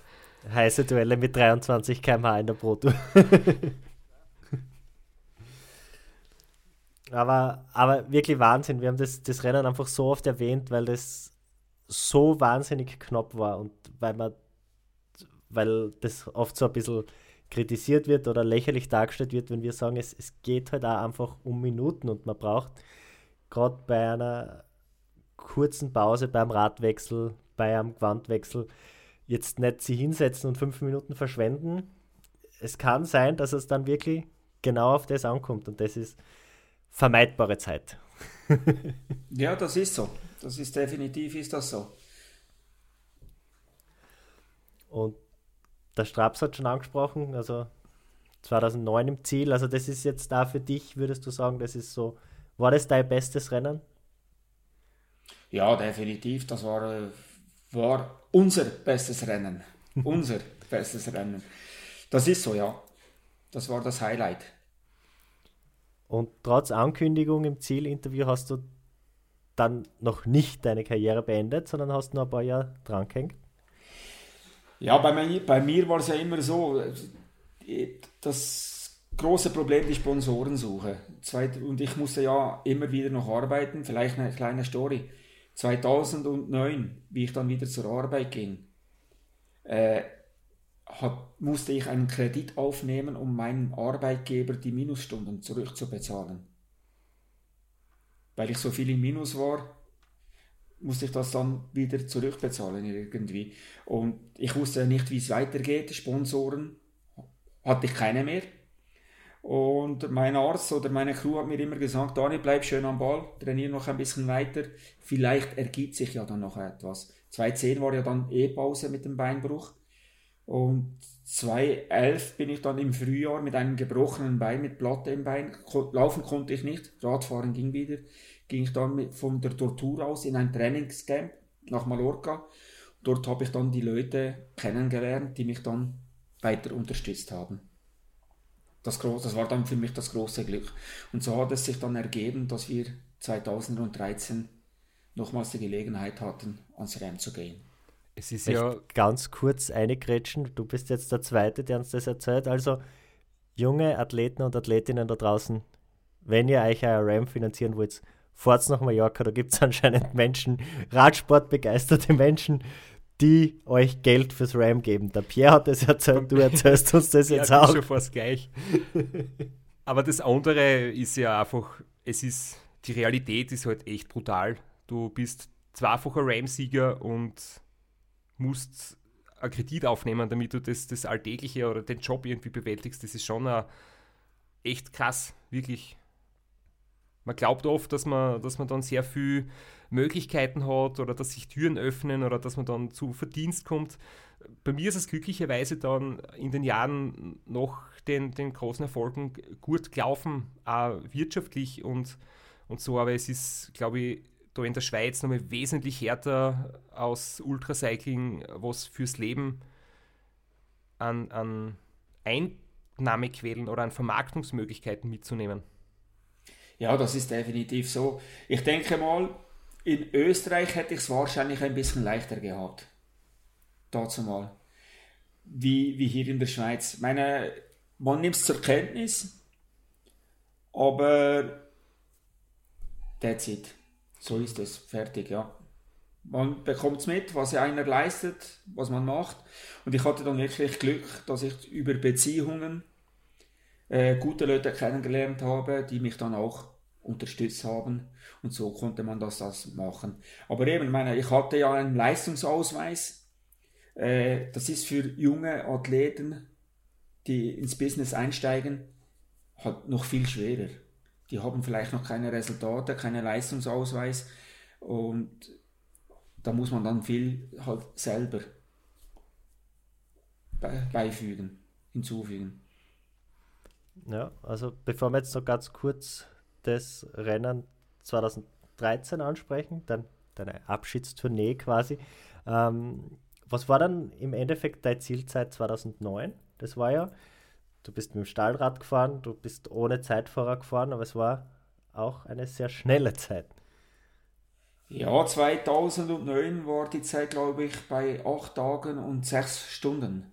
Speaker 1: Heiße Duelle mit 23 km/h in der Pro Tour. [LAUGHS] aber, aber wirklich Wahnsinn. Wir haben das, das Rennen einfach so oft erwähnt, weil das so wahnsinnig knapp war und weil man, weil das oft so ein bisschen kritisiert wird oder lächerlich dargestellt wird, wenn wir sagen, es, es geht halt auch einfach um Minuten und man braucht gerade bei einer kurzen Pause, beim Radwechsel, bei einem Gewandwechsel, jetzt nicht sie hinsetzen und fünf Minuten verschwenden. Es kann sein, dass es dann wirklich genau auf das ankommt und das ist vermeidbare Zeit. [LAUGHS]
Speaker 3: ja, das ist so. Das ist definitiv ist das so.
Speaker 1: Und der Straps hat schon angesprochen, also 2009 im Ziel, also das ist jetzt da für dich, würdest du sagen, das ist so, war das dein bestes Rennen?
Speaker 3: Ja, definitiv, das war, war unser bestes Rennen. [LAUGHS] unser bestes Rennen. Das ist so, ja. Das war das Highlight.
Speaker 1: Und trotz Ankündigung im Zielinterview hast du dann noch nicht deine Karriere beendet, sondern hast noch ein paar Jahre dran gehängt.
Speaker 3: Ja, bei mir, bei mir war es ja immer so, das große Problem die Sponsorensuche. Und ich musste ja immer wieder noch arbeiten, vielleicht eine kleine Story. 2009, wie ich dann wieder zur Arbeit ging, äh, hat, musste ich einen Kredit aufnehmen, um meinem Arbeitgeber die Minusstunden zurückzubezahlen. Weil ich so viel im Minus war, musste ich das dann wieder zurückbezahlen irgendwie. Und ich wusste nicht, wie es weitergeht. Sponsoren hatte ich keine mehr. Und mein Arzt oder meine Crew hat mir immer gesagt, Dani, bleib schön am Ball, trainiere noch ein bisschen weiter. Vielleicht ergibt sich ja dann noch etwas. 2010 war ja dann eh Pause mit dem Beinbruch. Und 2011 bin ich dann im Frühjahr mit einem gebrochenen Bein, mit Platte im Bein. Laufen konnte ich nicht, Radfahren ging wieder ging ich dann mit, von der Tortur aus in ein Trainingscamp nach Mallorca. Dort habe ich dann die Leute kennengelernt, die mich dann weiter unterstützt haben. Das, das war dann für mich das große Glück. Und so hat es sich dann ergeben, dass wir 2013 nochmals die Gelegenheit hatten, ans Rennen zu gehen.
Speaker 1: Es ist ja ganz kurz eingrätschen. Du bist jetzt der Zweite, der uns das erzählt. Also, junge Athleten und Athletinnen da draußen, wenn ihr euch ein RAM finanzieren wollt, fahrt nach Mallorca, da gibt es [LAUGHS] anscheinend Menschen, Radsportbegeisterte Menschen, die euch Geld fürs RAM geben. Der Pierre hat das erzählt, du erzählst uns das jetzt ja, auch. schon
Speaker 2: fast gleich. [LAUGHS] Aber das andere ist ja einfach, es ist, die Realität ist halt echt brutal. Du bist zweifacher RAM-Sieger und musst einen Kredit aufnehmen, damit du das, das Alltägliche oder den Job irgendwie bewältigst. Das ist schon echt krass, wirklich man glaubt oft, dass man, dass man dann sehr viel Möglichkeiten hat oder dass sich Türen öffnen oder dass man dann zu Verdienst kommt. Bei mir ist es glücklicherweise dann in den Jahren nach den, den großen Erfolgen gut gelaufen, auch wirtschaftlich und, und so, aber es ist, glaube ich, da in der Schweiz nochmal wesentlich härter aus Ultracycling, was fürs Leben an, an Einnahmequellen oder an Vermarktungsmöglichkeiten mitzunehmen.
Speaker 3: Ja, das ist definitiv so. Ich denke mal, in Österreich hätte ich es wahrscheinlich ein bisschen leichter gehabt. Dazu mal. Wie, wie hier in der Schweiz. Meine, man nimmt es zur Kenntnis, aber that's it. So ist es. Fertig, ja. Man bekommt es mit, was einer leistet, was man macht. Und ich hatte dann wirklich Glück, dass ich über Beziehungen äh, gute Leute kennengelernt habe, die mich dann auch unterstützt haben und so konnte man das, das machen. Aber eben, meine, ich hatte ja einen Leistungsausweis. Äh, das ist für junge Athleten, die ins Business einsteigen, halt noch viel schwerer. Die haben vielleicht noch keine Resultate, keinen Leistungsausweis und da muss man dann viel halt selber beifügen, hinzufügen.
Speaker 1: Ja, also bevor wir jetzt noch ganz kurz das Rennen 2013 ansprechen, dann deine Abschiedstournee quasi. Ähm, was war dann im Endeffekt deine Zielzeit 2009? Das war ja, du bist mit dem Stahlrad gefahren, du bist ohne Zeitfahrer gefahren, aber es war auch eine sehr schnelle Zeit.
Speaker 3: Ja, 2009 war die Zeit, glaube ich, bei 8 Tagen und 6 Stunden.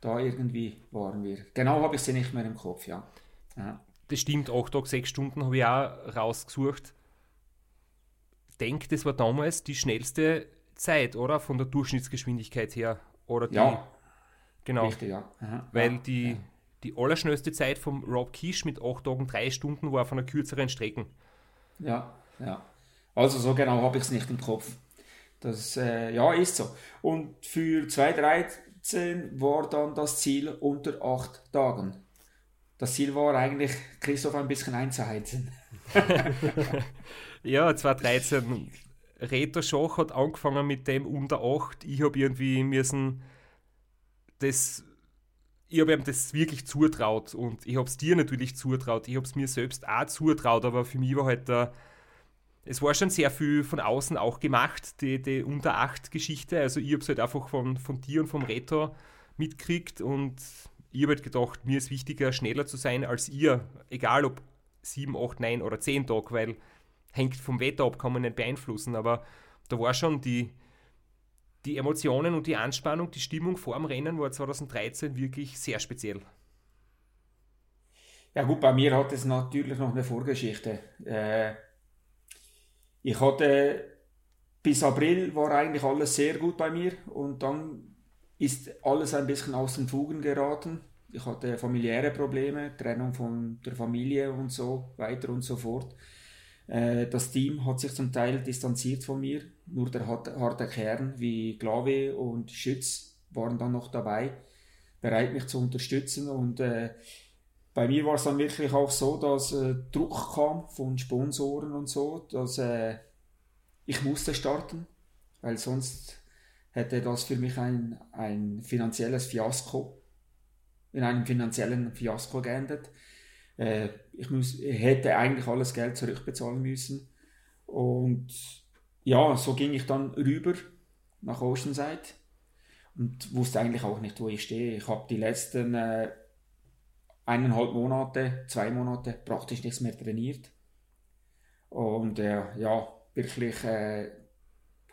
Speaker 3: Da irgendwie waren wir. Genau habe ich sie nicht mehr im Kopf, ja. ja.
Speaker 2: Das stimmt, 8 Tage, 6 Stunden habe ich auch rausgesucht. Ich denke, das war damals die schnellste Zeit, oder? Von der Durchschnittsgeschwindigkeit her. Oder die,
Speaker 3: ja.
Speaker 2: Genau.
Speaker 3: Richtig, ja. Aha.
Speaker 2: Weil die, die allerschnellste Zeit vom Rob Kish mit 8 Tagen 3 Stunden war von einer kürzeren Strecken.
Speaker 3: Ja, ja. Also so genau habe ich es nicht im Kopf. Das äh, ja, ist so. Und für 2013 war dann das Ziel unter 8 Tagen. Das Ziel war eigentlich, Christoph ein bisschen einzuheizen. [LAUGHS]
Speaker 2: ja, 2013. Reto Schach hat angefangen mit dem unter 8. Ich habe irgendwie müssen das ich habe ihm das wirklich zutraut und ich habe es dir natürlich zutraut. Ich habe es mir selbst auch zutraut, aber für mich war halt der, es war schon sehr viel von außen auch gemacht, die, die unter 8 Geschichte. Also ich habe es halt einfach von, von dir und vom Reto mitgekriegt und ich habe halt gedacht, mir ist wichtiger, schneller zu sein als ihr, egal ob 7, 8, 9 oder 10 Tage, weil hängt vom Wetter ab, kann man nicht beeinflussen, aber da war schon die, die Emotionen und die Anspannung, die Stimmung vor dem Rennen war 2013 wirklich sehr speziell.
Speaker 3: Ja gut, bei mir hat es natürlich noch eine Vorgeschichte. Äh, ich hatte bis April war eigentlich alles sehr gut bei mir und dann ist alles ein bisschen aus den Fugen geraten. Ich hatte familiäre Probleme, Trennung von der Familie und so weiter und so fort. Äh, das Team hat sich zum Teil distanziert von mir. Nur der harte Kern wie Glave und Schütz waren dann noch dabei, bereit mich zu unterstützen. Und äh, bei mir war es dann wirklich auch so, dass äh, Druck kam von Sponsoren und so, dass äh, ich musste starten, weil sonst hätte das für mich ein, ein finanzielles Fiasko, in einem finanziellen Fiasko geendet. Äh, ich, muss, hätte eigentlich alles Geld zurückbezahlen müssen. Und ja, so ging ich dann rüber nach Oceanside und wusste eigentlich auch nicht, wo ich stehe. Ich habe die letzten äh, eineinhalb Monate, zwei Monate praktisch nichts mehr trainiert. Und äh, ja, wirklich äh,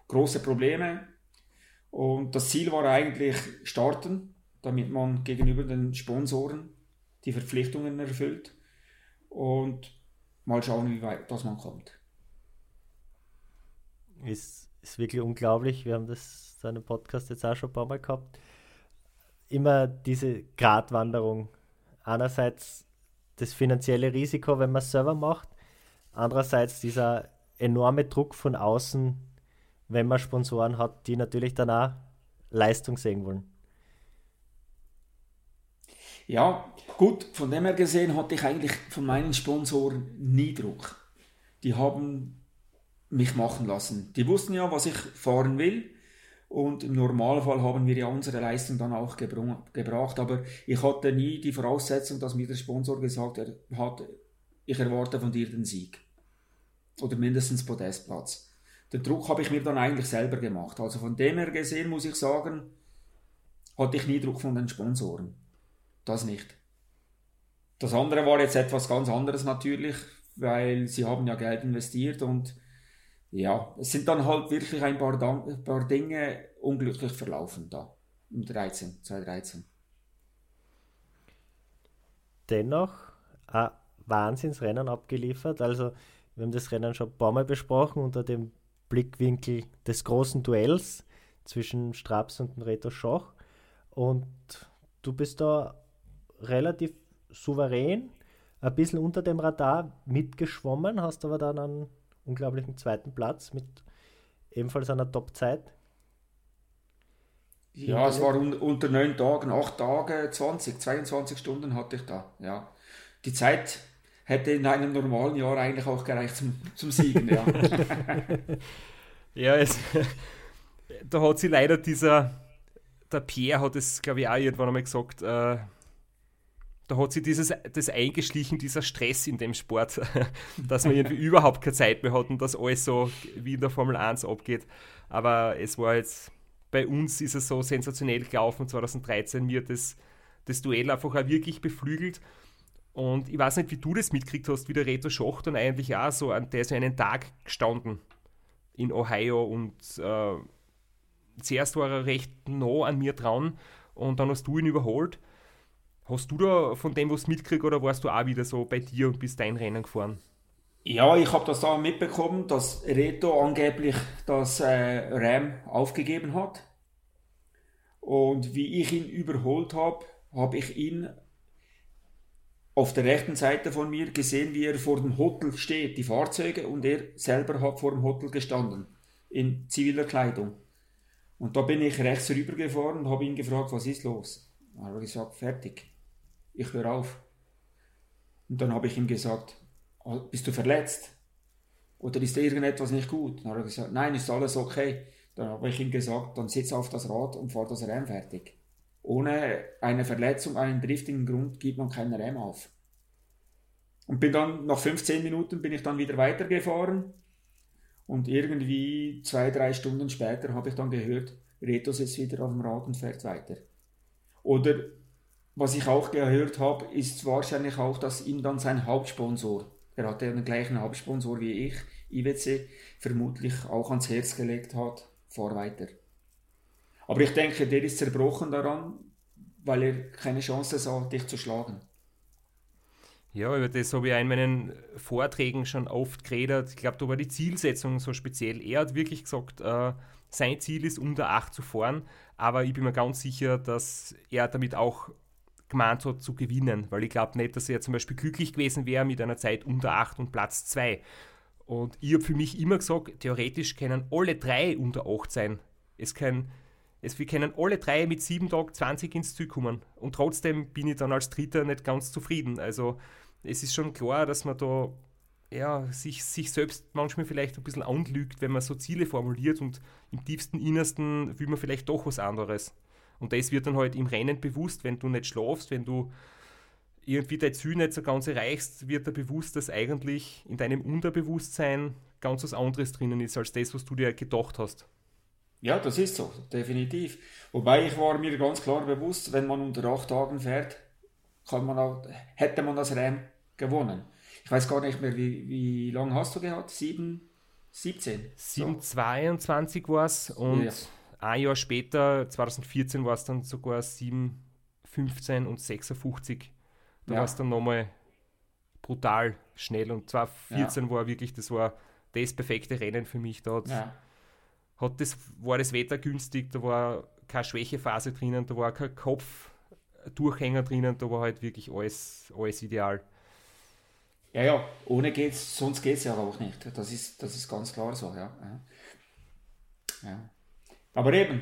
Speaker 3: große Probleme. Und das Ziel war eigentlich starten, damit man gegenüber den Sponsoren die Verpflichtungen erfüllt und mal schauen, wie weit das man kommt.
Speaker 1: Ist, ist wirklich unglaublich. Wir haben das so einen Podcast jetzt auch schon ein paar Mal gehabt. Immer diese Gratwanderung. Einerseits das finanzielle Risiko, wenn man es selber macht. Andererseits dieser enorme Druck von außen, wenn man Sponsoren hat, die natürlich dann auch Leistung sehen wollen.
Speaker 3: Ja, gut, von dem her gesehen hatte ich eigentlich von meinen Sponsoren nie Druck. Die haben mich machen lassen. Die wussten ja, was ich fahren will. Und im Normalfall haben wir ja unsere Leistung dann auch gebracht. Aber ich hatte nie die Voraussetzung, dass mir der Sponsor gesagt hat, ich erwarte von dir den Sieg. Oder mindestens Podestplatz. Den Druck habe ich mir dann eigentlich selber gemacht. Also von dem her gesehen muss ich sagen, hatte ich nie Druck von den Sponsoren. Das nicht. Das andere war jetzt etwas ganz anderes natürlich, weil sie haben ja Geld investiert und ja, es sind dann halt wirklich ein paar, ein paar Dinge unglücklich verlaufen da im 13, 2013.
Speaker 1: Dennoch ein Wahnsinnsrennen abgeliefert. Also wir haben das Rennen schon ein paar Mal besprochen unter dem Blickwinkel des großen Duells zwischen Straps und Reto Schoch. Und du bist da relativ souverän, ein bisschen unter dem Radar mitgeschwommen, hast aber dann einen unglaublichen zweiten Platz mit ebenfalls einer Top-Zeit.
Speaker 3: Ja, es war un unter neun Tagen, acht Tage, 20, 22 Stunden hatte ich da. Ja. Die Zeit hätte in einem normalen Jahr eigentlich auch gereicht zum, zum Siegen. Ja. [LAUGHS]
Speaker 2: Ja, es, da hat sie leider dieser, der Pierre hat es, glaube ich, auch irgendwann einmal gesagt, äh, da hat sie dieses, das eingeschlichen, dieser Stress in dem Sport, [LAUGHS] dass man irgendwie überhaupt keine Zeit mehr hat und dass alles so wie in der Formel 1 abgeht. Aber es war jetzt, bei uns ist es so sensationell gelaufen, 2013, mir das, das Duell einfach auch wirklich beflügelt. Und ich weiß nicht, wie du das mitgekriegt hast, wie der Reto Schoch dann eigentlich auch so, an der ist einen Tag gestanden in Ohio und äh, zuerst war er recht nah an mir dran und dann hast du ihn überholt. Hast du da von dem was mitgekriegt oder warst du auch wieder so bei dir und bist dein Rennen gefahren?
Speaker 3: Ja, ich habe das da mitbekommen, dass Reto angeblich das äh, Ram aufgegeben hat. Und wie ich ihn überholt habe, habe ich ihn auf der rechten Seite von mir gesehen, wie er vor dem Hotel steht, die Fahrzeuge, und er selber hat vor dem Hotel gestanden, in ziviler Kleidung. Und da bin ich rechts rübergefahren und habe ihn gefragt, was ist los? Dann hat er gesagt, fertig ich höre auf. Und dann habe ich ihm gesagt, ah, bist du verletzt? Oder ist irgendetwas nicht gut? Dann hat er gesagt, nein, ist alles okay. Dann habe ich ihm gesagt, dann sitz auf das Rad und fahr das Rennen fertig. Ohne eine Verletzung, einen driftigen Grund gibt man keinen Rennen auf. Und bin dann, nach 15 Minuten bin ich dann wieder weitergefahren. Und irgendwie zwei, drei Stunden später habe ich dann gehört, Reto sitzt wieder auf dem Rad und fährt weiter. Oder was ich auch gehört habe, ist wahrscheinlich auch, dass ihm dann sein Hauptsponsor, er hatte den gleichen Hauptsponsor wie ich, IWC, vermutlich auch ans Herz gelegt hat, fahr weiter. Aber ich denke, der ist zerbrochen daran, weil er keine Chance sah, dich zu schlagen.
Speaker 2: Ja, über das habe ich in meinen Vorträgen schon oft geredet. Ich glaube, da war die Zielsetzung so speziell. Er hat wirklich gesagt, äh, sein Ziel ist, unter 8 zu fahren, aber ich bin mir ganz sicher, dass er damit auch gemeint hat zu gewinnen, weil ich glaube nicht, dass er zum Beispiel glücklich gewesen wäre mit einer Zeit unter 8 und Platz 2. Und ich habe für mich immer gesagt, theoretisch können alle drei unter 8 sein. Es können, es, wir können alle drei mit 7 Tagen 20 ins Ziel kommen. Und trotzdem bin ich dann als Dritter nicht ganz zufrieden. Also es ist schon klar, dass man da ja, sich, sich selbst manchmal vielleicht ein bisschen anlügt, wenn man so Ziele formuliert und im tiefsten Innersten will man vielleicht doch was anderes. Und das wird dann halt im Rennen bewusst, wenn du nicht schlafst, wenn du irgendwie dein Ziel nicht so ganz erreichst, wird dir bewusst, dass eigentlich in deinem Unterbewusstsein ganz was anderes drinnen ist, als das, was du dir gedacht hast.
Speaker 3: Ja, das ist so, definitiv. Wobei ich war mir ganz klar bewusst, wenn man unter acht Tagen fährt, kann man auch, hätte man das Rennen gewonnen. Ich weiß gar nicht mehr, wie, wie lange hast du gehabt? Sieben, 17?
Speaker 2: 7,22 so. war es und ja ein Jahr später, 2014, war es dann sogar 7, 15 und 56. Da ja. war es dann nochmal brutal schnell. Und 2014 ja. war wirklich, das war das perfekte Rennen für mich. Da ja. hat das, war das Wetter günstig, da war keine Schwächephase drinnen, da war kein Kopfdurchhänger drinnen, da war halt wirklich alles, alles ideal.
Speaker 3: Ja, ja, ohne geht's, sonst geht es ja auch nicht. Das ist, das ist ganz klar so, ja. ja. Aber eben,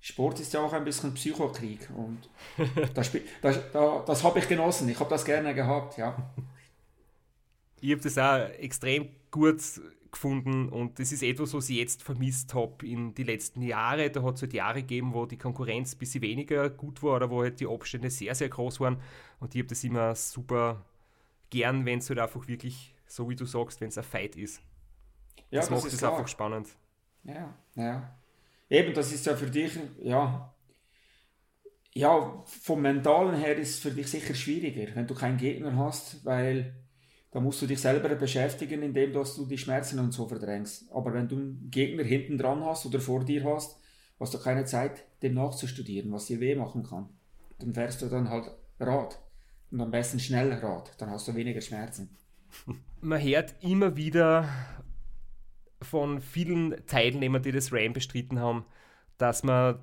Speaker 3: Sport ist ja auch ein bisschen Psychokrieg und [LAUGHS] das, das, das, habe ich genossen. Ich habe das gerne gehabt, ja.
Speaker 2: Ich habe das auch extrem gut gefunden und das ist etwas, was ich jetzt vermisst habe in die letzten Jahre. Da hat es halt Jahre gegeben, wo die Konkurrenz ein bisschen weniger gut war oder wo halt die Abstände sehr, sehr groß waren und ich habe das immer super gern, wenn es halt einfach wirklich, so wie du sagst, wenn es ein Fight ist. Ja, das, das macht es einfach spannend.
Speaker 3: Ja, ja. Eben, das ist ja für dich, ja, ja, vom Mentalen her ist es für dich sicher schwieriger, wenn du keinen Gegner hast, weil da musst du dich selber beschäftigen, indem dass du die Schmerzen und so verdrängst. Aber wenn du einen Gegner hinten dran hast oder vor dir hast, hast du keine Zeit, dem nachzustudieren, was dir weh machen kann. Dann fährst du dann halt Rad. Und am besten schnell Rad, dann hast du weniger Schmerzen.
Speaker 2: Man hört immer wieder von vielen Teilnehmern, die das RAM bestritten haben, dass man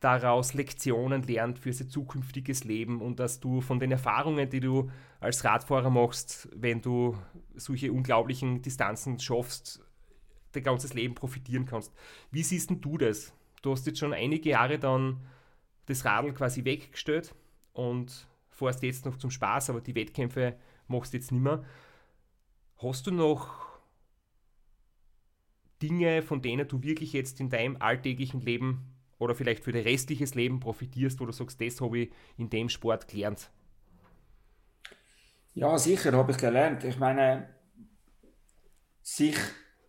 Speaker 2: daraus Lektionen lernt für sein zukünftiges Leben und dass du von den Erfahrungen, die du als Radfahrer machst, wenn du solche unglaublichen Distanzen schaffst, dein ganzes Leben profitieren kannst. Wie siehst denn du das? Du hast jetzt schon einige Jahre dann das Radl quasi weggestellt und fährst jetzt noch zum Spaß, aber die Wettkämpfe machst du jetzt nicht mehr. Hast du noch Dinge, von denen du wirklich jetzt in deinem alltäglichen Leben oder vielleicht für dein restliches Leben profitierst, wo du sagst, das habe ich in dem Sport gelernt?
Speaker 3: Ja, sicher habe ich gelernt. Ich meine, sich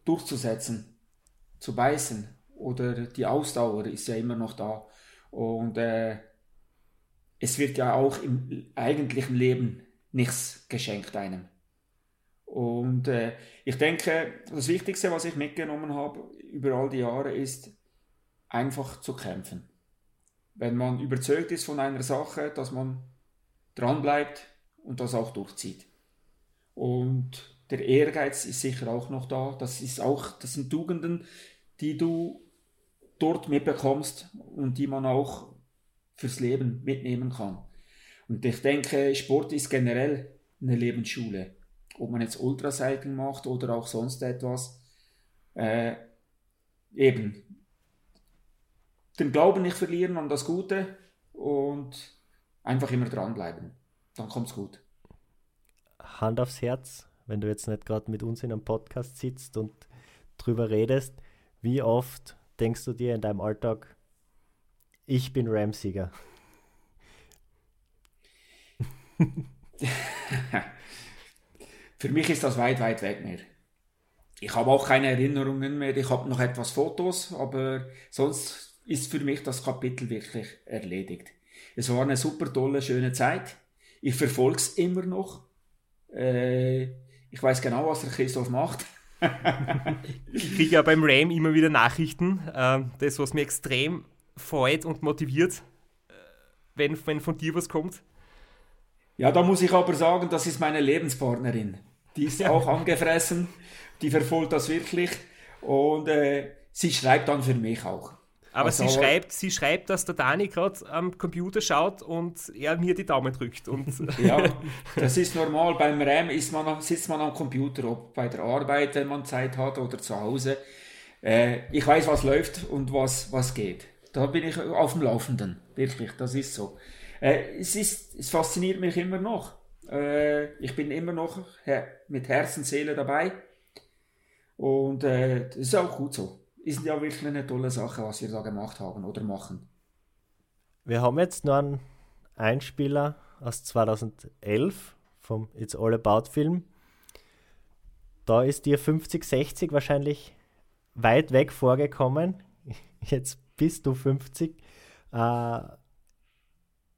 Speaker 3: durchzusetzen, zu beißen oder die Ausdauer ist ja immer noch da. Und äh, es wird ja auch im eigentlichen Leben nichts geschenkt einem. Und äh, ich denke, das Wichtigste, was ich mitgenommen habe über all die Jahre, ist einfach zu kämpfen. Wenn man überzeugt ist von einer Sache, dass man dranbleibt und das auch durchzieht. Und der Ehrgeiz ist sicher auch noch da. Das ist auch, das sind Tugenden, die du dort mitbekommst und die man auch fürs Leben mitnehmen kann. Und ich denke, Sport ist generell eine Lebensschule. Ob man jetzt Ultracycling macht oder auch sonst etwas. Äh, eben, den Glauben nicht verlieren an das Gute und einfach immer dranbleiben. Dann kommt's gut.
Speaker 1: Hand aufs Herz, wenn du jetzt nicht gerade mit uns in einem Podcast sitzt und drüber redest, wie oft denkst du dir in deinem Alltag, ich bin Ramsieger? [LAUGHS] [LAUGHS]
Speaker 3: Für mich ist das weit, weit weg mehr. Ich habe auch keine Erinnerungen mehr. Ich habe noch etwas Fotos, aber sonst ist für mich das Kapitel wirklich erledigt. Es war eine super tolle, schöne Zeit. Ich verfolge es immer noch. Äh, ich weiß genau, was der Christoph macht.
Speaker 2: ich kriege ja beim Ram immer wieder Nachrichten. Äh, das, was mir extrem freut und motiviert, äh, wenn, wenn von dir was kommt.
Speaker 3: Ja, da muss ich aber sagen, das ist meine Lebenspartnerin. Die ist auch angefressen, die verfolgt das wirklich und äh, sie schreibt dann für mich auch.
Speaker 2: Aber also, sie, schreibt, sie schreibt, dass der Dani gerade am Computer schaut und er mir die Daumen drückt. Und [LAUGHS] [LAUGHS]
Speaker 3: ja, das ist normal. Beim RAM ist man, sitzt man am Computer, ob bei der Arbeit, wenn man Zeit hat oder zu Hause. Äh, ich weiß, was läuft und was, was geht. Da bin ich auf dem Laufenden. Wirklich, das ist so. Äh, es, ist, es fasziniert mich immer noch. Äh, ich bin immer noch mit Herz und Seele dabei. Und äh, das ist auch gut so ist ja wirklich eine tolle Sache, was wir da gemacht haben oder machen.
Speaker 1: Wir haben jetzt noch einen Einspieler aus 2011 vom It's All About Film. Da ist dir 50, 60 wahrscheinlich weit weg vorgekommen. [LAUGHS] Jetzt bist du 50. Äh, hören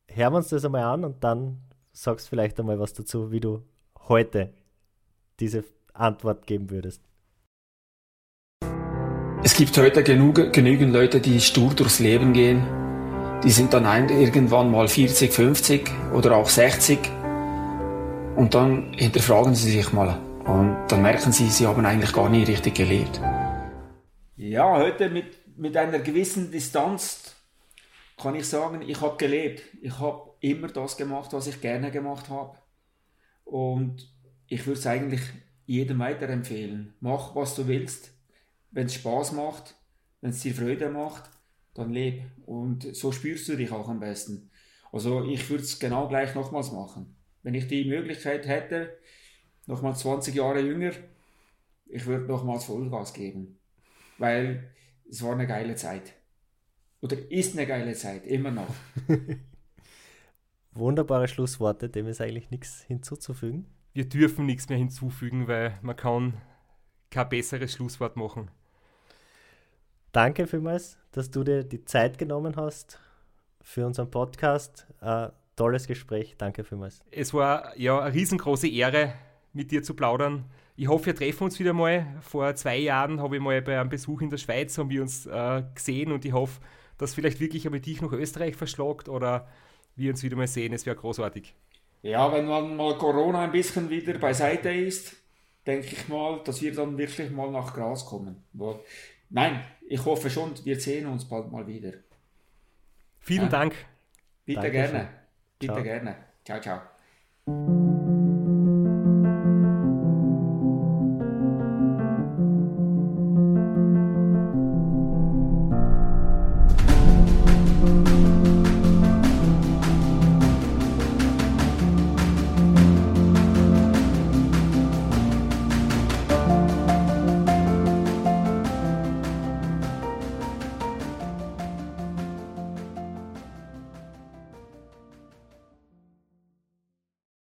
Speaker 1: wir uns das einmal an und dann sagst vielleicht einmal was dazu, wie du heute diese Antwort geben würdest.
Speaker 3: Es gibt heute genug, genügend Leute, die stur durchs Leben gehen. Die sind dann irgendwann mal 40, 50 oder auch 60. Und dann hinterfragen sie sich mal. Und dann merken sie, sie haben eigentlich gar nie richtig gelebt. Ja, heute mit, mit einer gewissen Distanz kann ich sagen, ich habe gelebt. Ich habe immer das gemacht, was ich gerne gemacht habe. Und ich würde es eigentlich jedem weiterempfehlen. Mach, was du willst wenn es Spaß macht, wenn es dir Freude macht, dann leb. Und so spürst du dich auch am besten. Also ich würde es genau gleich nochmals machen. Wenn ich die Möglichkeit hätte, nochmals 20 Jahre jünger, ich würde nochmals Vollgas geben. Weil es war eine geile Zeit. Oder ist eine geile Zeit, immer noch. [LAUGHS]
Speaker 1: Wunderbare Schlussworte, dem ist eigentlich nichts hinzuzufügen.
Speaker 2: Wir dürfen nichts mehr hinzufügen, weil man kann kein besseres Schlusswort machen
Speaker 1: danke vielmals, dass du dir die Zeit genommen hast für unseren Podcast. Äh, tolles Gespräch. Danke vielmals.
Speaker 2: Es war ja eine riesengroße Ehre, mit dir zu plaudern. Ich hoffe, wir treffen uns wieder mal. Vor zwei Jahren habe ich mal bei einem Besuch in der Schweiz haben wir uns äh, gesehen und ich hoffe, dass vielleicht wirklich einmal dich nach Österreich verschlagt oder wir uns wieder mal sehen. Es wäre großartig.
Speaker 3: Ja, wenn man mal Corona ein bisschen wieder beiseite ist, denke ich mal, dass wir dann wirklich mal nach Gras kommen. Nein, ich hoffe schon, wir sehen uns bald mal wieder.
Speaker 2: Vielen ja. Dank.
Speaker 3: Bitte Dankeschön. gerne. Bitte ciao. gerne. Ciao, ciao.